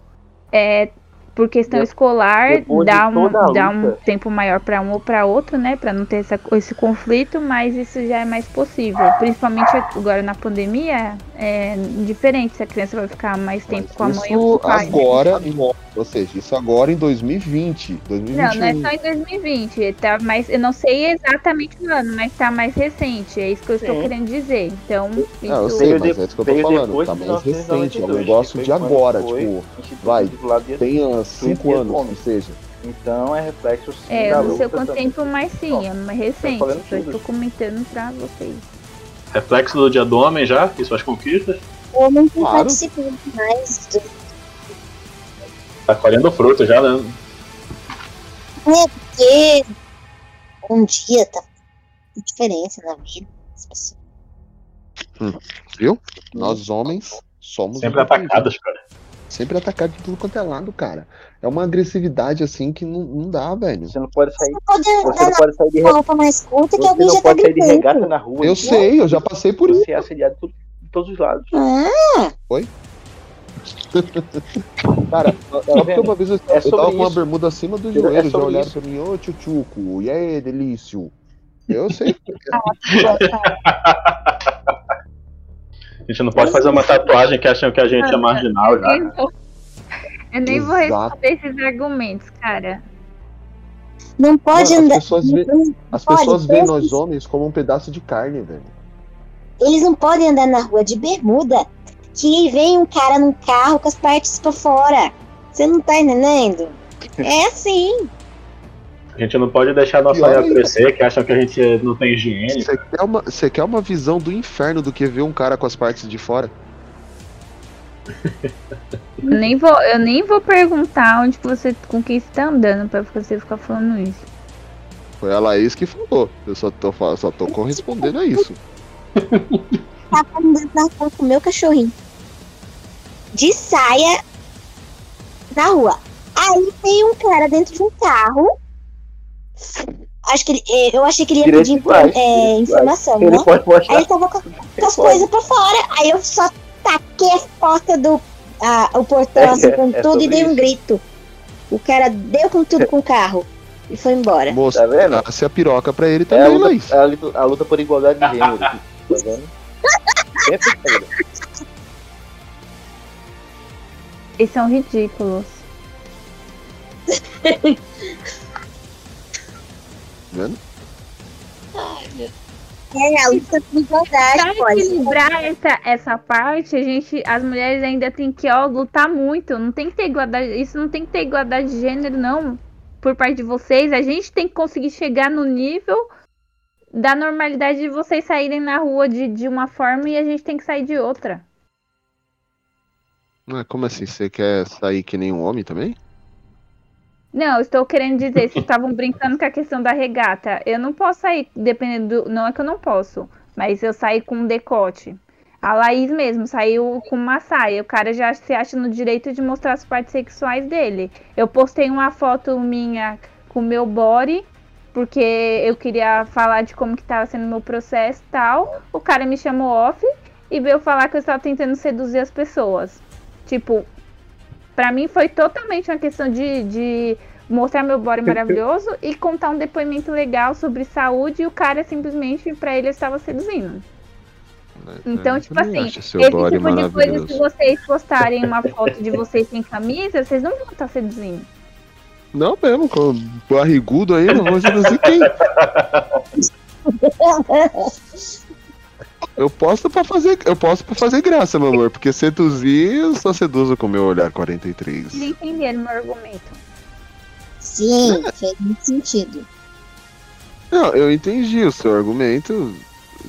é, por questão De- escolar dá um, dá um tempo maior para um ou para outro, né? Para não ter essa, esse conflito, mas isso já é mais possível. Principalmente agora na pandemia, é diferente se a criança vai ficar mais tempo com a mãe ou com o pai. né? agora, em- ou seja, isso agora em 2020, Não, 2021. não é só em 2020, tá mais, eu não sei exatamente o ano, mas tá mais recente, é isso que eu estou Sim. querendo dizer. Então, Não, eu isso- sei, mas é isso que eu tô veio falando. Tá de mais recente, é um 1992, negócio de agora, foi tipo, vai, do cinco do anos, que seja. Então é reflexo sim é, da eu não sei luta quanto também. tempo, mas sim, é mais recente. tudo. estou comentando pra vocês. Reflexo do dia do homem já, e suas conquistas. O homem tem Claro. participado mais do Tá colhendo fruto já, né? É, porque um dia tá diferença na vida das pessoas. Viu? Nós homens somos Sempre atacados, cara. Sempre atacado de tudo quanto é lado, cara. É uma agressividade assim que não, não dá, velho. Você não pode sair, Não pode você andar não pode sair de, roupa mais curta que você alguém não já tá pode sair de regata na rua. Eu então sei, eu já passei por isso. Você é assediado por de todos os lados. Ah, Cara, só porque uma vez eu, É eu tava com uma bermuda acima do É joelho, já sobre olharam isso. pra mim, ô tchutchuco, e aí, delício. Eu sei. A gente não pode fazer uma tatuagem que acham que a gente é marginal já. Eu nem vou- Exato. responder esses argumentos, cara. não pode Mano, as andar. pessoas vê- não As pode, pessoas veem nós homens como um pedaço de carne, velho. Eles não podem andar na rua de bermuda. Que vem um cara num carro com as partes pra fora. Você não tá entendendo? É assim. A gente não pode deixar nossa ainda. crescer, que acham que a gente não tem higiene. Você quer, uma, você quer uma visão do inferno do que ver um cara com as partes de fora? Eu nem vou, eu nem vou perguntar onde você, com quem você tá andando pra você ficar falando isso. Foi a Laís que falou. Eu só tô, só tô correspondendo a isso. Tava andando na rua com o meu cachorrinho. De saia na rua. Aí tem um cara dentro de um carro. Acho que ele, eh, eu achei que ele ia Direito pedir direito informação, Ele né? pode Aí ele tava com, com as coisas pra fora. Aí eu só taquei a porta do. a- o portão É, assim com é tudo e sobre dei um isso. grito. O cara deu com tudo com o carro e foi embora. Moça, Tá vendo? se a piroca pra ele É a também, luta, Laís. é a luta- a luta por igualdade de gênero. Tá vendo? Eles são ridículos. Vendo? É, a luta por igualdade, Pra pode. equilibrar essa, essa parte, a gente, as mulheres ainda tem que ó, lutar muito. Não tem que ter igualdade. Isso não tem que ter igualdade de gênero, não. Por parte de vocês. A gente tem que conseguir chegar no nível da normalidade de vocês saírem na rua de, de uma forma e a gente tem que sair de outra. Ah, Como assim? Você quer sair que nem um homem também? Não, estou querendo dizer, vocês estavam brincando com a questão da regata. Eu não posso sair, dependendo do. Não é que eu não posso, mas eu saí com um decote. A Laís mesmo saiu com uma saia. O cara já se acha no direito de mostrar as partes sexuais dele. Eu postei uma foto minha com o meu body, porque eu queria falar de como que tava sendo meu processo e tal. O cara me chamou off e veio falar que eu estava tentando seduzir as pessoas. Tipo, Pra mim foi totalmente uma questão de, de mostrar meu body maravilhoso e contar um depoimento legal sobre saúde e o cara simplesmente pra ele estava seduzindo. Então, É, tipo assim, esse tipo de coisa, se vocês postarem uma foto de vocês sem camisa, vocês não vão estar seduzindo. Não mesmo, com barrigudo aí, não vou seduzir quem? Eu posso pra fazer, eu posso pra fazer graça, meu amor, porque seduzir eu só seduzo com meu olhar 43. Não entenderam meu argumento. Sim, fez muito sentido. Não, eu entendi o seu argumento,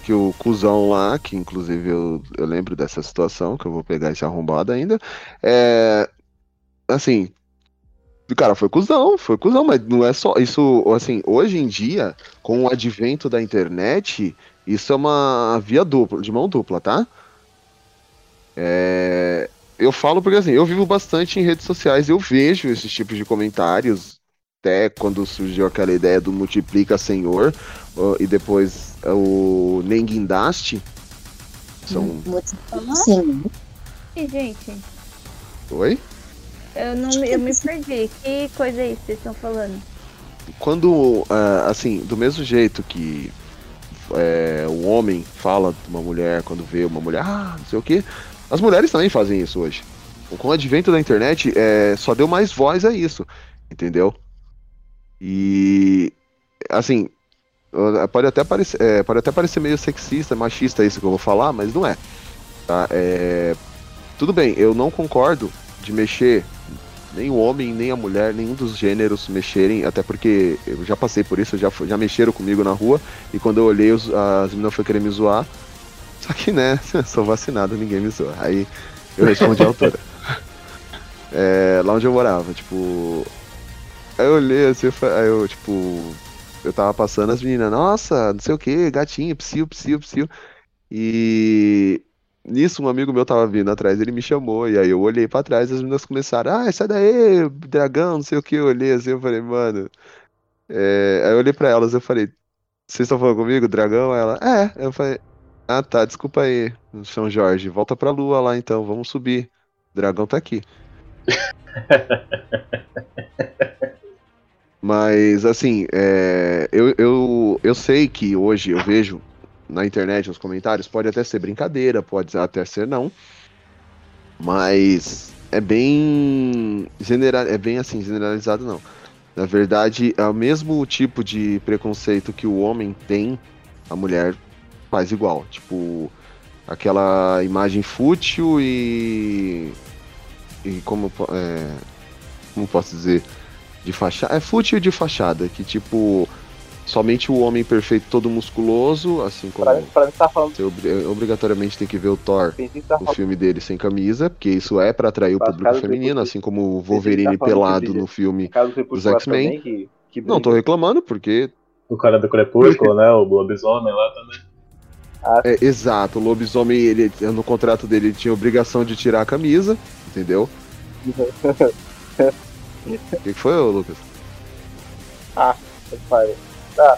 que o cuzão lá, que inclusive eu, eu lembro dessa situação, que eu vou pegar esse arrombado ainda, é. Assim. O cara foi cuzão, foi cuzão, mas não é só. Isso, assim, hoje em dia, com o advento da internet, isso é uma via dupla, de mão dupla, tá? É, eu falo porque assim, eu vivo bastante em redes sociais, eu vejo esses tipos de comentários, até quando surgiu aquela ideia do multiplica senhor, e depois é, o Nenguindaste. São. Sim. E, gente, Oi? eu, não, eu me perdi. Que coisa é isso que vocês estão falando? Quando, ah, assim, do mesmo jeito que é, o homem fala de uma mulher quando vê uma mulher, ah, não sei o que, as mulheres também fazem isso hoje. Com o advento da internet, é, só deu mais voz a isso, entendeu? E, assim, pode até, parecer, é, pode até parecer meio sexista, machista isso que eu vou falar, mas não é. Tá? É, tudo bem, eu não concordo de mexer nem o homem, nem a mulher, nenhum dos gêneros mexerem, até porque eu já passei por isso, já, já mexeram comigo na rua, e quando eu olhei, os, as meninas foram querer me zoar. Só que, né, sou vacinado, ninguém me zoa. Aí eu respondi à altura. É, lá onde eu morava, tipo. Aí eu olhei assim, aí eu, tipo. Eu tava passando as meninas, nossa, não sei o que, gatinho, psiu, psiu, psiu. E nisso um amigo meu tava vindo atrás, ele me chamou, e aí eu olhei pra trás e as meninas começaram, ah, sai daí, dragão, não sei o que. Eu olhei assim, eu falei, mano. é, Aí eu olhei pra elas, eu falei, vocês estão falando comigo, dragão? Aí Ela, é. Eu falei, ah tá, desculpa aí, São Jorge, volta pra lua lá então, vamos subir. O dragão tá aqui. Mas, assim, é, eu, eu, eu sei que hoje eu vejo na internet os comentários, pode até ser brincadeira, pode até ser não, mas é bem general, é bem assim, generalizado não. Na verdade, é o mesmo tipo de preconceito que o homem tem, a mulher faz igual. Tipo, aquela imagem fútil e. E como, é, como posso dizer? De fachada. É fútil de fachada, que tipo. Somente o homem perfeito, todo musculoso, assim como. Pra mim, pra mim tá falando. Você obri- obrigatoriamente tem que ver o Thor, tá o falando. filme dele sem camisa, porque isso é pra atrair o público feminino, assim como o que Wolverine tá pelado no filme dos X-Men. também, que, que Não tô reclamando, porque O cara do Crepúsculo, né? O lobisomem lá também. É, exato, o lobisomem, ele, no contrato dele, ele tinha obrigação de tirar a camisa, entendeu? O que, que foi, Lucas? ah, pai. Tá.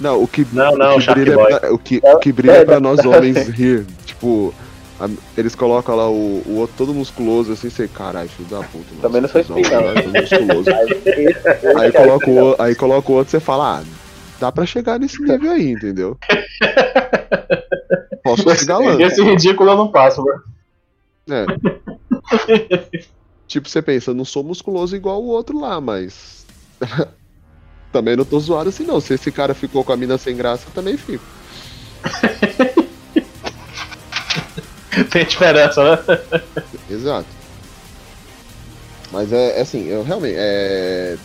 Não, o que, Não, não, o que brilha, é pra, o que, o que brilha é pra nós homens rir. Tipo, a- eles colocam lá o, o outro todo musculoso, assim, você, caralho, filho da puta. nossa, Também não sou caralho, todo musculoso. Aí, Aí coloca, o, aí coloca o outro e você fala, ah, dá pra chegar nesse nível aí, entendeu? Posso chegar lá. Esse ridículo eu não passo, né? É. tipo, você pensa, não sou musculoso igual o outro lá, mas. Também não tô zoado assim, não. Se esse cara ficou com a mina sem graça, eu também fico. Tem diferença, né? Exato. Mas é, é assim, eu realmente. É...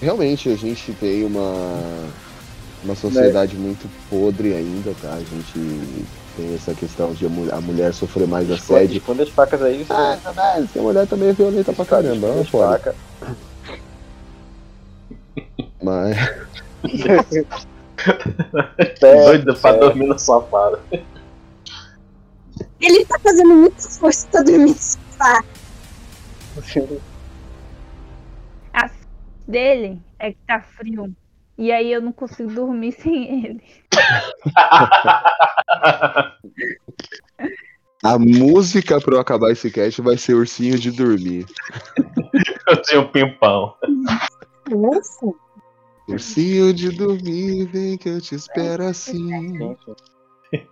Realmente a gente tem uma. Uma sociedade muito podre ainda, tá? A gente tem essa questão de a mulher, a mulher sofrer mais assédio. Esconde as facas aí. Ah, mas a mulher também é violenta pra caramba, é foda. faca. Mas. Doido pra dormir no sofá. Ele tá fazendo muita força pra dormir no sofá. A dele é que tá frio. E aí eu não consigo dormir sem ele. A música pra eu acabar esse cast vai ser Ursinho de Dormir. Eu tenho um pimpão. Nossa. Ursinho de dormir, vem que eu te espero assim.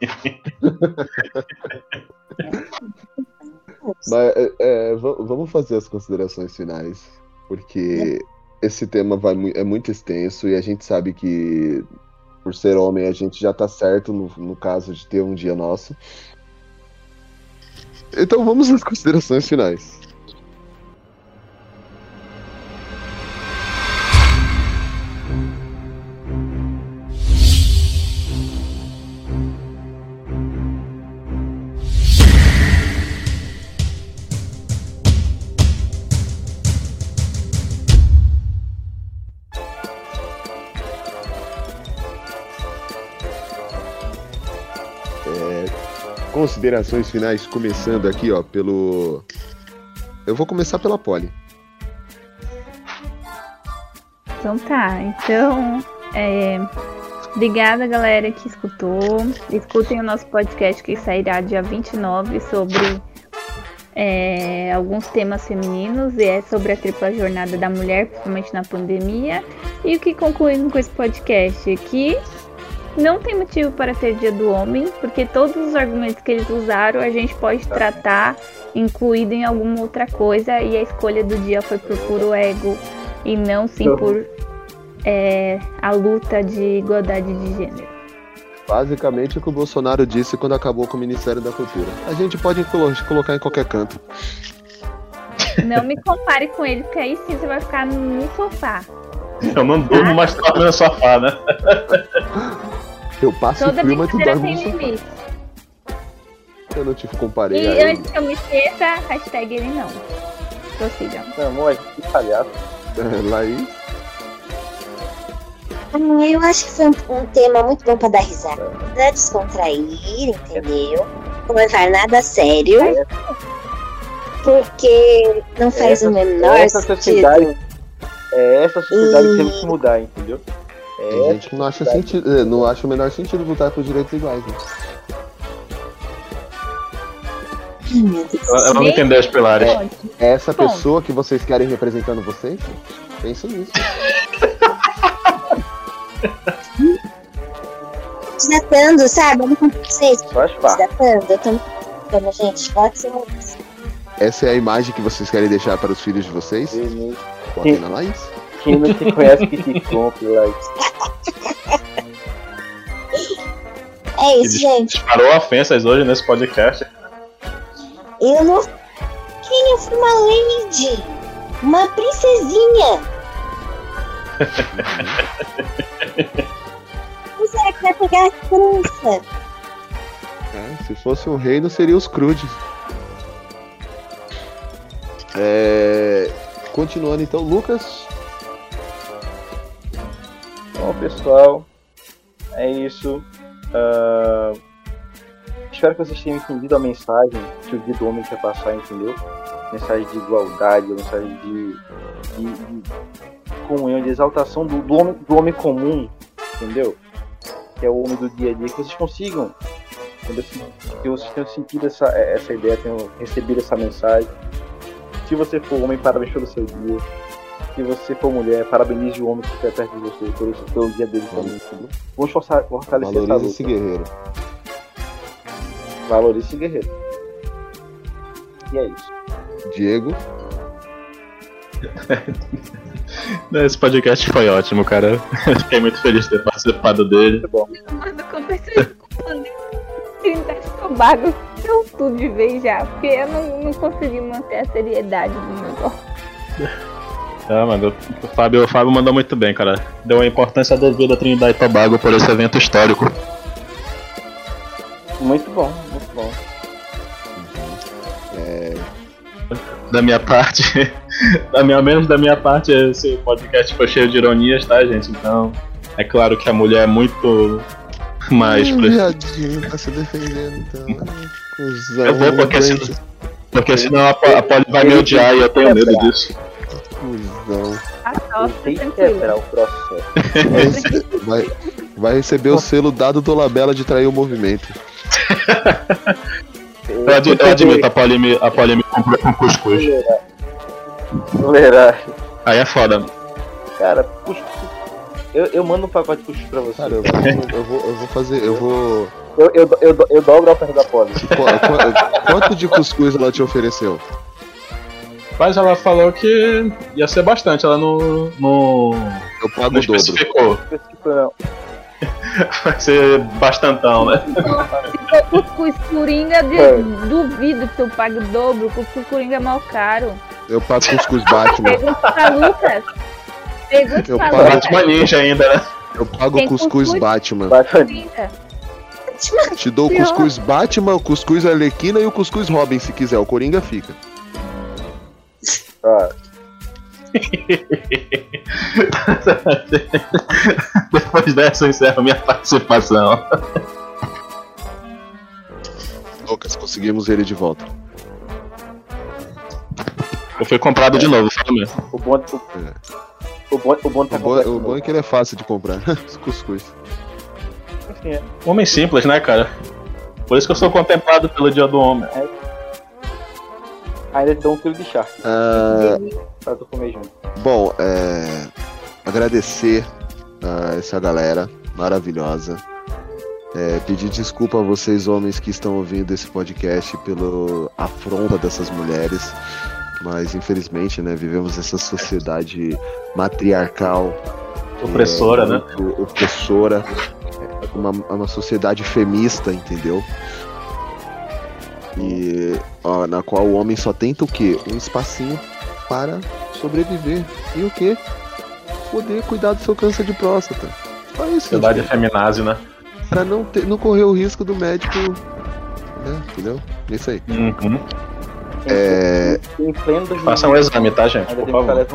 Mas é, é, va- vamos fazer as considerações finais, porque esse tema vai, é muito extenso e a gente sabe que, por ser homem, a gente já tá certo no, no caso de ter um dia nosso. Então vamos às considerações finais. Considerações finais, começando aqui, ó, pelo. Eu vou começar pela Polly. Então tá, então. É, obrigada, galera que escutou. Escutem o nosso podcast que sairá dia 29 sobre é, alguns temas femininos e é sobre a tripla jornada da mulher, principalmente na pandemia. E o que concluímos com esse podcast? Que não tem motivo para ter dia do homem, porque todos os argumentos que eles usaram a gente pode tratar incluído em alguma outra coisa e a escolha do dia foi por puro ego e não sim Uhum. por é, a luta de igualdade de gênero. Basicamente o que o Bolsonaro disse quando acabou com o Ministério da Cultura. A gente pode colo- colocar em qualquer canto. Não me compare com ele, porque aí sim você vai ficar no sofá. Eu não durmo mais quatro no sofá, né? Eu passo Toda frio, mas tu brincadeira dorme no tem sofá. limite. Eu não te comparei E antes que eu me esqueça, hashtag ele não. Prossigam. Amor, que palhaço. Laís, Ah, Eu acho que foi um, um tema muito bom pra dar risada. Pra descontrair, entendeu? Não levar nada a sério. Porque não faz Essa- o menor essa sentido. sociedade- É essa sociedade que E- temos que mudar, entendeu? É tem gente que não acha, sentido, eh, não acha o menor sentido lutar por direitos iguais. Né? Eu não entendi os pilares. É essa Bom. pessoa que vocês querem representando vocês? Pensem nisso. Desatando, sabe? Eu não vocês. Faz parte. Desatando, eu tô gente. Pode ser Essa é a imagem que vocês querem deixar para os filhos de vocês? Botem na Laís. Quem não te conhece que te compre, like. É isso, gente. Disparou ofensas hoje nesse podcast. Eu não. Quem? Eu fui uma lady. Uma princesinha. Você é que vai pegar a criança. É, se fosse um reino, seria os Crudes. É, Continuando então, Lucas. Bom, pessoal, é isso. Ah, espero que vocês tenham entendido a mensagem que o Dia do Homem quer passar, entendeu? Mensagem de igualdade, mensagem de, de, de comunhão, de exaltação do, do, homem, do homem comum, entendeu? Que é o homem do dia a dia. Que vocês consigam, que vocês tenham sentido essa, essa ideia, tenham recebido essa mensagem. Se você for homem, parabéns pelo seu dia. Se você for mulher, parabenize o homem que está perto de você pelo, pelo dia dele também? Vamos forçar- fortalecer essa Valorize luta. esse guerreiro. Valorize esse guerreiro. E é isso. Diego. Esse podcast foi ótimo, cara. Eu Fiquei muito feliz de ter participado dele. Mano, comecei com Trinidad e Tobago deu tudo de vez já, porque eu não, não consegui manter a seriedade do negócio. Ah, mano, o Fábio, o Fábio mandou muito bem, cara. Deu a importância devida a Trindade e Tobago por esse evento histórico. Muito bom, muito bom. É, Da minha parte, da minha, menos da minha parte, esse podcast foi cheio de ironias, tá, gente? Então, é claro que a mulher é muito mais. Pre- viadinho, tá se defendendo então. Cusão, Eu vou porque, doente, se, porque senão a, a Polly vai me odiar e eu tenho medo disso. Cuzão. Tem que quebrar o processo. Vai, vai- vai receber o selo dado do Labela de trair o movimento. Eu, ad- eu admito, a Polly me, a Polly me comprou com cuscuz. Tolerar. Aí é foda. Cara, cuscuz. Eu, eu mando um pacote de cuscuz pra você. Cara, eu vou, eu vou, eu vou fazer. Eu vou. Eu, eu, eu, eu dobro a oferta da Poli. Qu- qu- Quanto de cuscuz ela te ofereceu? Mas ela falou que ia ser bastante, ela não. não, Eu pago não o dobro. especificou. Não. Vai ser bastantão, né? Se for cuscuz coringa, de- É. duvido que eu pague o dobro. Cuscuz coringa é mal caro. Eu pago cuscuz Batman. Pergunta pra Lucas. Pergunta Eu pra pago- Lucas. Batman Ninja ainda, né? Eu pago Tem cuscuz cuscuz? Batman. Coringa. Te dou o cuscuz Batman, o cuscuz Arlequina e o cuscuz Robin, se quiser. O Coringa fica. Depois dessa eu encerro minha participação. Lucas, conseguimos ele de volta. Eu fui comprado de novo, fala mesmo. o bom, o, o bom, o bom tá O bom, o bom é que ele é fácil de comprar. Os cuscuz. Assim, é. Homem simples, né, cara? Por isso que eu sou contemplado pelo dia do homem. Ainda te dou um quilo de charque Ah, pra tu comer junto. bom, é, agradecer a essa galera maravilhosa. É, pedir desculpa a vocês, homens, que estão ouvindo esse podcast pela afronta dessas mulheres. Mas infelizmente, né, vivemos essa sociedade matriarcal Opressora, é, né? Opressora. É uma, é uma sociedade femista, entendeu? E ó, na qual o homem só tenta o quê? Um espacinho para sobreviver. E o quê? Poder cuidar do seu câncer de próstata. Só isso. Gente. feminazi, né? Pra não, ter, não correr o risco do médico. Né? Entendeu? É isso aí. Uhum. É, Em pleno 2020, Faça um exame, tá, gente? Por favor.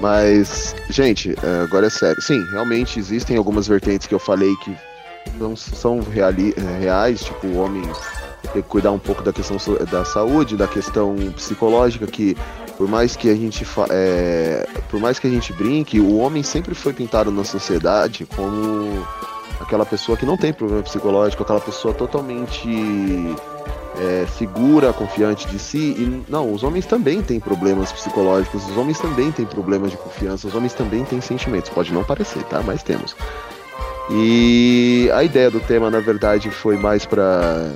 Mas, gente, é, agora é sério. Sim, realmente existem algumas vertentes que eu falei que não são reali reais, tipo, o homem ter que cuidar um pouco da questão da saúde, da questão psicológica, que por mais que a gente é, por mais que a gente brinque, o homem sempre foi pintado na sociedade como aquela pessoa que não tem problema psicológico, aquela pessoa totalmente é, segura, confiante de si. E não, os homens também têm problemas psicológicos, os homens também têm problemas de confiança, os homens também têm sentimentos. Pode não parecer, tá? Mas temos. E a ideia do tema, na verdade, foi mais pra.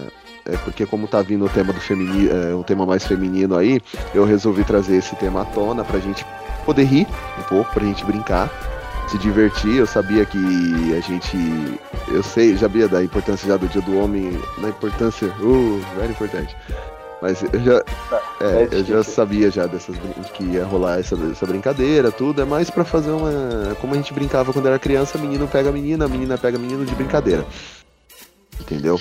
É porque como tá vindo o tema do feminino, é, um tema mais feminino aí, eu resolvi trazer esse tema à tona pra gente poder rir um pouco, pra gente brincar, se divertir. Eu sabia que a gente. Eu sei, já sabia da importância já do dia do homem, na importância. Uh, very importante. Mas eu já, é, eu já sabia já dessas que ia rolar essa, essa brincadeira, tudo. É mais pra fazer uma. Como a gente brincava quando era criança, menino pega menina, menina pega menino de brincadeira. Entendeu?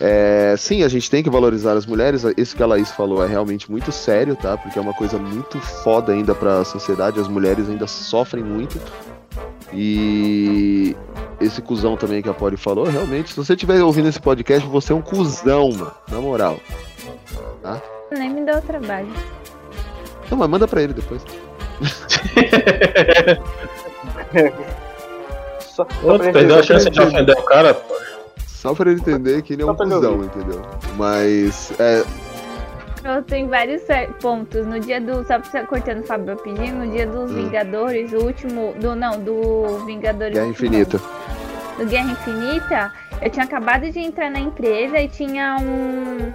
É, sim, a gente tem que valorizar as mulheres. Isso que a Laís falou é realmente muito sério, tá? Porque é uma coisa muito foda ainda pra sociedade. As mulheres ainda sofrem muito. E esse cuzão também que a Polly falou, realmente, se você estiver ouvindo esse podcast, você é um cuzão, mano. Na moral. Tá? Nem me deu trabalho. Não, mas manda pra ele depois. Só, só Outro, pra perdeu a chance de ofender o cara, pô. Só pra ele entender que ele é um cuzão, entendeu? Mas, é, Eu tenho vários pontos. No dia do. Só pra cortando o Fábio rapidinho, no dia dos Hum. Vingadores, o último. Do, não, do Vingadores. Guerra Infinita. do Guerra Infinita, eu tinha acabado de entrar na empresa e tinha um,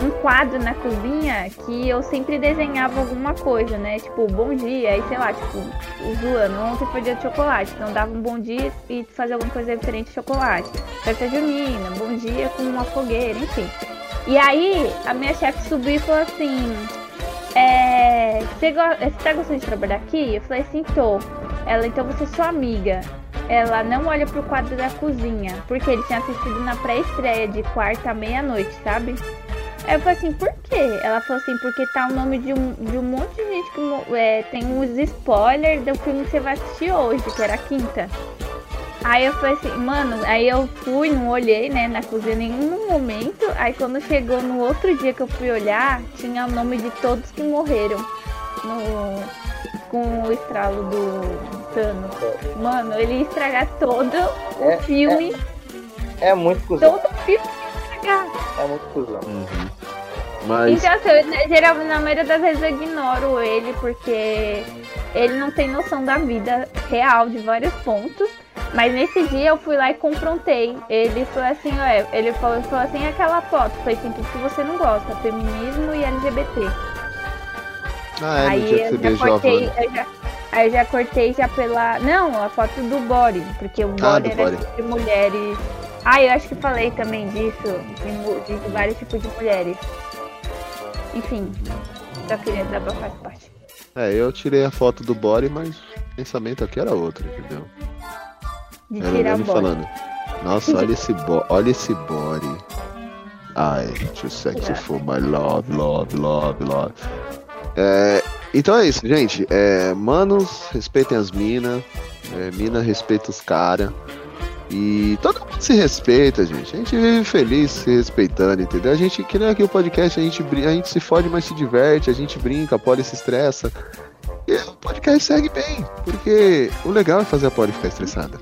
um quadro na cozinha que eu sempre desenhava alguma coisa, né? Tipo, bom dia, aí sei lá, tipo, zoando, ontem foi dia de chocolate, então dava um bom dia e fazia alguma coisa diferente de chocolate. Festa junina, bom dia com uma fogueira, enfim. E aí, a minha chefe subiu e falou assim. É, você, go- você tá gostando de trabalhar aqui? Eu falei assim, tô. Ela, então você é sua amiga. Ela não olha pro quadro da cozinha, porque ele tinha assistido na pré-estreia de quarta meia-noite, sabe? Aí eu falei assim, por quê? Ela falou assim, porque tá o nome de um, de um monte de gente que é, tem uns spoilers do filme que você vai assistir hoje, que era a quinta. Aí eu falei assim, mano, aí eu fui, não olhei, né, na cozinha em nenhum momento. Aí quando chegou no outro dia que eu fui olhar, tinha o nome de todos que morreram no, com o estralo do Thanos. Mano, ele ia estragar todo o É, filme. É muito cuzão. Todo o filme É muito cuzão. mas Então, assim, eu, geral, na maioria das vezes eu ignoro ele, porque ele não tem noção da vida real de vários pontos. Mas nesse dia eu fui lá e confrontei. Ele falou assim, ué, ele falou, ele falou assim, aquela foto, foi assim, tudo que você não gosta, feminismo e LGBT. Ah, é, aí eu já cortei, eu já, aí eu já cortei já pela. Não, a foto do body, porque o Ah, body do era body. de mulheres. Ah, eu acho que falei também disso, de, de vários tipos de mulheres. Enfim, só queria desabafar essa parte. É, eu tirei a foto do body, mas o pensamento aqui era outro, entendeu? De Era tirar o ele body. falando, nossa, olha esse, bo olha esse body. Ai, too sexy for my love, love, love, love. É, então é isso, gente. É, manos, respeitem as minas. É, mina, respeita os caras. E todo mundo se respeita, gente. A gente vive feliz se respeitando, entendeu? A gente, que nem aqui o podcast, a gente, a gente se fode, mas se diverte, a gente brinca, a Polly se estressa. E o podcast segue bem, porque o legal é fazer a Polly ficar estressada.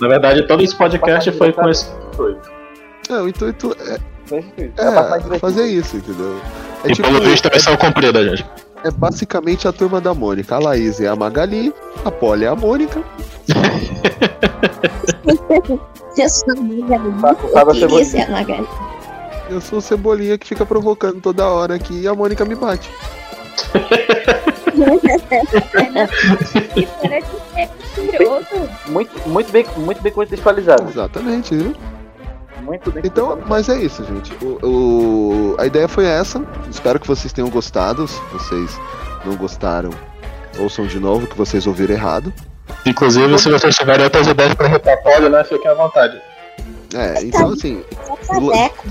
Na verdade, todo esse podcast foi com esse intuito. É, o intuito é, É, é fazer isso, entendeu? É E pelo visto a missão cumprida, gente. É basicamente a turma da Mônica. A Laís é a Magali, a Polly é a Mônica. Eu sou eu ser a Magali. Eu sou o Cebolinha que fica provocando toda hora aqui e a Mônica me bate. Muito, muito, bem, muito bem contextualizado. Exatamente, viu? Muito bem Então, mas é isso, gente. O, o- a ideia foi essa. Espero que vocês tenham gostado. Se vocês não gostaram, ouçam de novo, que vocês ouviram errado. Inclusive, se vocês tiverem outras ideias pra repapolho, né, fiquem à vontade. É, então assim, Cadeco.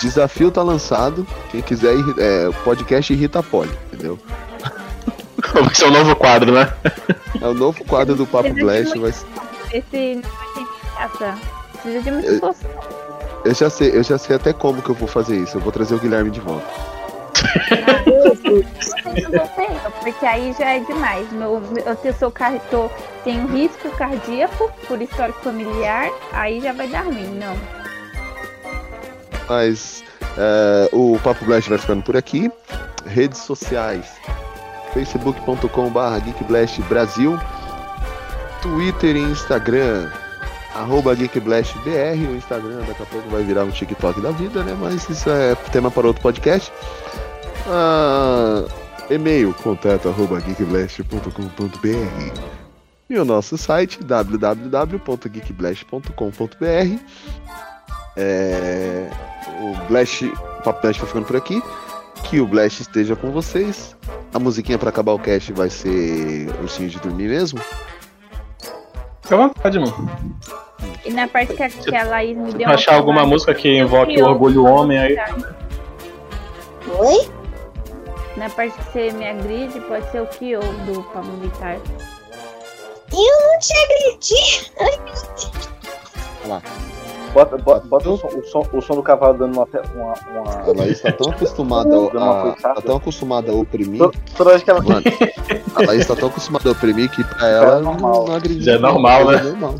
desafio tá lançado. Quem quiser, é, o podcast Irrita Poli, entendeu? Vai ser um novo quadro, né? É o novo quadro do Papo Blast. Vai... Esse não vai ter graça. Precisa de muita Eu- esforço. Eu já sei, eu já sei até como que eu vou fazer isso. Eu vou trazer o Guilherme de volta. Eu porque aí já é demais. Meu, eu tenho, sou, car- tô, tenho risco cardíaco por histórico familiar, aí já vai dar ruim, não. Mas é, o Papo Blast vai ficando por aqui. Redes sociais: facebook.com.br Geekblast Brasil, Twitter e Instagram, arroba GeekblastBR. O Instagram daqui a pouco vai virar um TikTok da vida, né? Mas isso é tema para outro podcast. Ah, e-mail contato arroba geekblast.com.br e o nosso site www.geekblast.com.br. É, o Blast, o Papo Blast vai ficando por aqui. Que o Blast esteja com vocês. A musiquinha para acabar o cast vai ser Ursinho de Dormir mesmo. Fica à vontade, mano. E na parte que a, que a Laís me Se deu. tu achar alguma música que invoque o orgulho homem aí. Oi? Na parte que você me agride, pode ser o Kyo do Pablo Vittar. Eu não te agredi. Deus. lá. Bota, bota, bota o, som, o, som, o som do cavalo dando uma. uma, uma... A Laís tá tão acostumada a, tá tão acostumada a oprimir. Toda, vez que ela. Mano, a Laís tá tão acostumada a oprimir que pra ela não, normal. não agredir. Já é normal, né? É normal.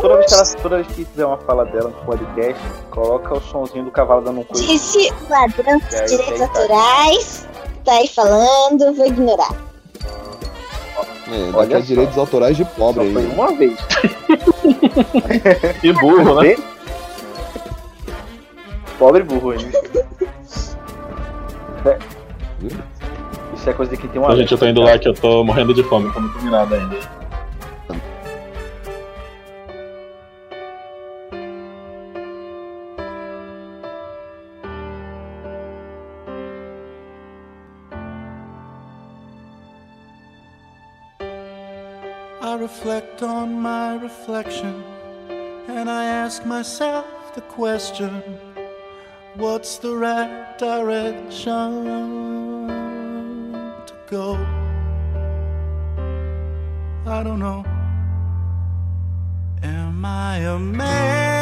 Toda vez, que ela, toda vez que tiver uma fala dela no podcast, coloca o sonzinho do cavalo dando um coice. Disse o ladrão dos direitos tá. autorais. Tá aí falando, vou ignorar. É, Olha direitos autorais de pobre Só foi aí. uma vez. E burro, né? Pobre burro, hein? É. Isso é coisa de que tem uma. Ô, gente, eu tô indo lá que eu tô morrendo de fome, não comi nada ainda. Reflect on my reflection and I ask myself the question what's the right direction to go? I don't know. Am I a man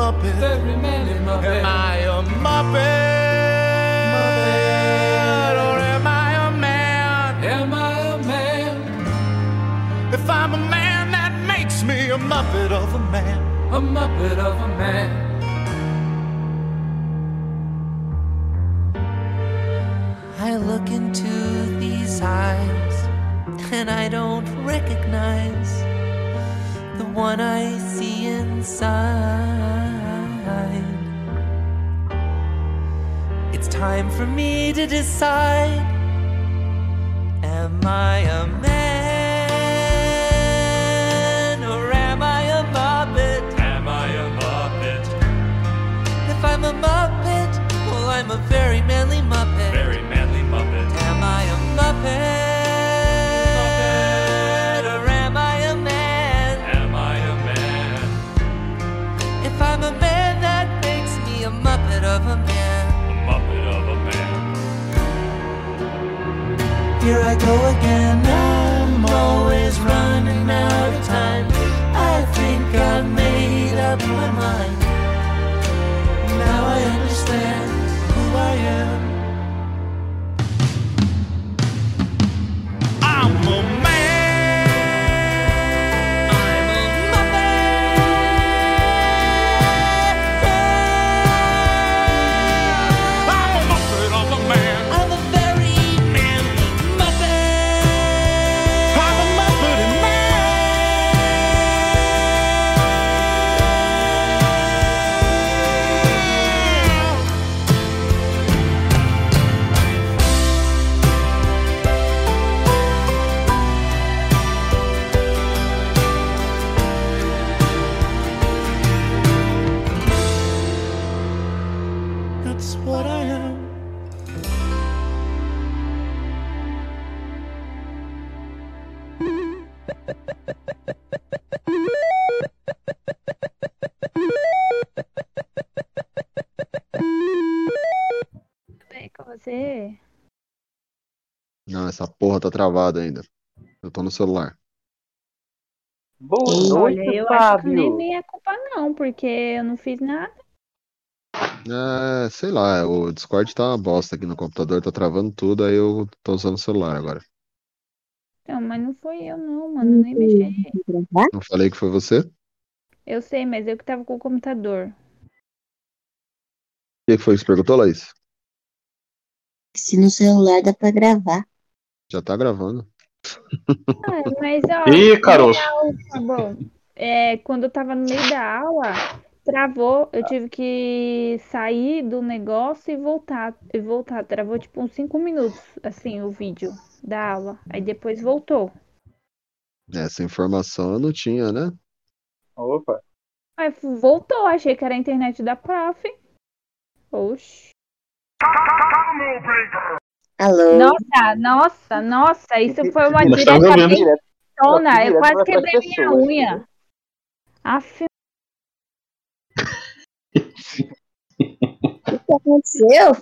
muppet. Very manly muppet. Am I a muppet? Or am I a man? Am I a man? If I'm a man, that makes me a muppet of a man. A muppet of a man. I look into these eyes and I don't recognize the one I see inside. It's time for me to decide Am I a man or am I a muppet? Am I a muppet? If I'm a muppet, well, I'm a very manly Here I go again. I'm always running out of time. I think I've made up my mind. Tá travada ainda. Eu tô no celular. Boa Olha, noite, eu acho que nem Fábio. minha culpa não, porque eu não fiz nada. É, sei lá, o Discord tá uma bosta aqui no computador, tá travando tudo, aí eu tô usando o celular agora. Não, mas não foi eu não, mano. Nem mexi. Não falei que foi você? O Eu sei, mas eu que tava com o computador. que que foi que você perguntou, Laís? Se no celular dá pra gravar. Já tá gravando. Ah, mas ó. Ih, caroço. real, Tá bom. É, quando eu tava no meio da aula, travou. Eu tive que sair do negócio e voltar. E voltar. Travou tipo uns 5 minutos, assim, o vídeo da aula. Aí depois voltou. Essa informação eu não tinha, né? Opa. Aí voltou, achei que era a internet da prof. Oxi. Alô? Nossa, nossa, nossa, isso foi uma Nós direta bem tona. Eu quase quebrei minha pessoas, unha. Aff, O que aconteceu?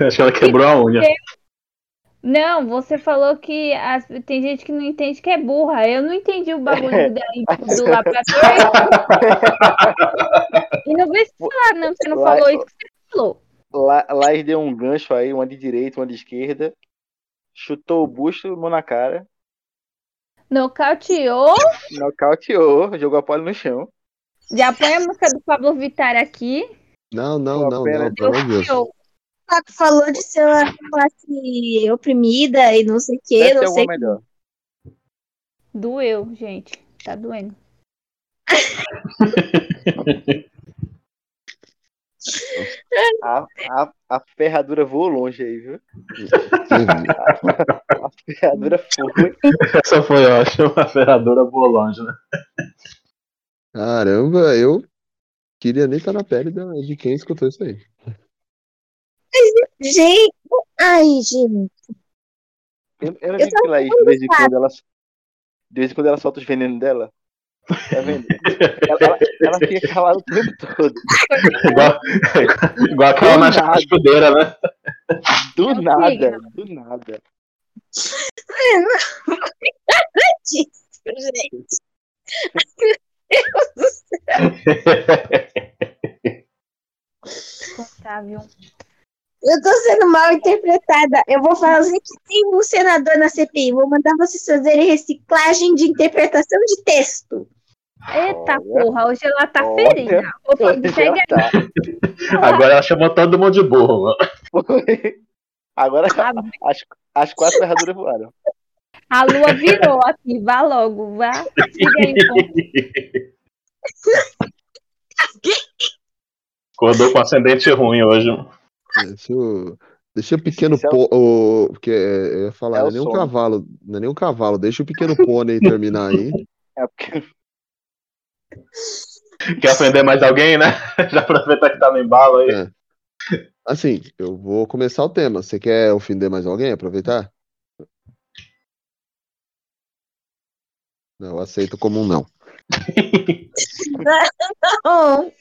Acho que ela quebrou a unha. Não, você falou que as- tem gente que não entende que é burra. Eu não entendi o bagulho da, do laboratório. E no vestibular, não, você não Lá- falou isso que você falou. Lá, Laís deu um gancho aí, uma de direita, uma de esquerda. Chutou o busto, mão na cara. Nocauteou. Nocauteou, jogou a bola no chão. Já põe a música do Pablo Vittar aqui. Não, não, não, não, pelo amor de Deus. Eu, O Paco falou de ser uma classe oprimida e não sei o que, não sei melhor. doeu, gente. Tá doendo. A, a, a ferradura voou longe aí, viu? Teve. A ferradura foi. Essa foi ótima. A ferradura boa longe, né? Caramba, eu queria nem estar na pele de quem escutou isso aí. Gente, ai, gente. Eu, eu Eu vi que Laís, de vez em quando ela. De vez em quando ela solta os venenos dela. Tá vendo? Ela, ela, fica calada o tempo todo. Igual, igual aquela Do na nada. escudeira, né? Do nada, do nada. disso, gente. Meu Deus do céu. Contar, viu? Eu tô sendo mal interpretada. Eu vou fazer que tem um senador na CPI. Vou mandar vocês fazerem reciclagem de interpretação de texto. Eita Olha. porra, hoje ela tá Olha. ferinha. Opa, ela tá. Agora ela chamou todo mundo de burro. Foi. Agora as, as quatro ferraduras voaram. A lua virou aqui, vá logo, vá. Acordou com ascendente ruim hoje. Deixa eu, deixa o pequeno é o- pô, porque é, eu ia falar, É não é nem um sono. cavalo, não é nem um cavalo, deixa o pequeno pônei terminar aí. É porque Quer ofender mais alguém, né? Já aproveitar que tá no embalo aí. É. Assim, eu vou começar o tema. Você quer ofender mais alguém? Aproveitar? Não, eu aceito como um não. Não.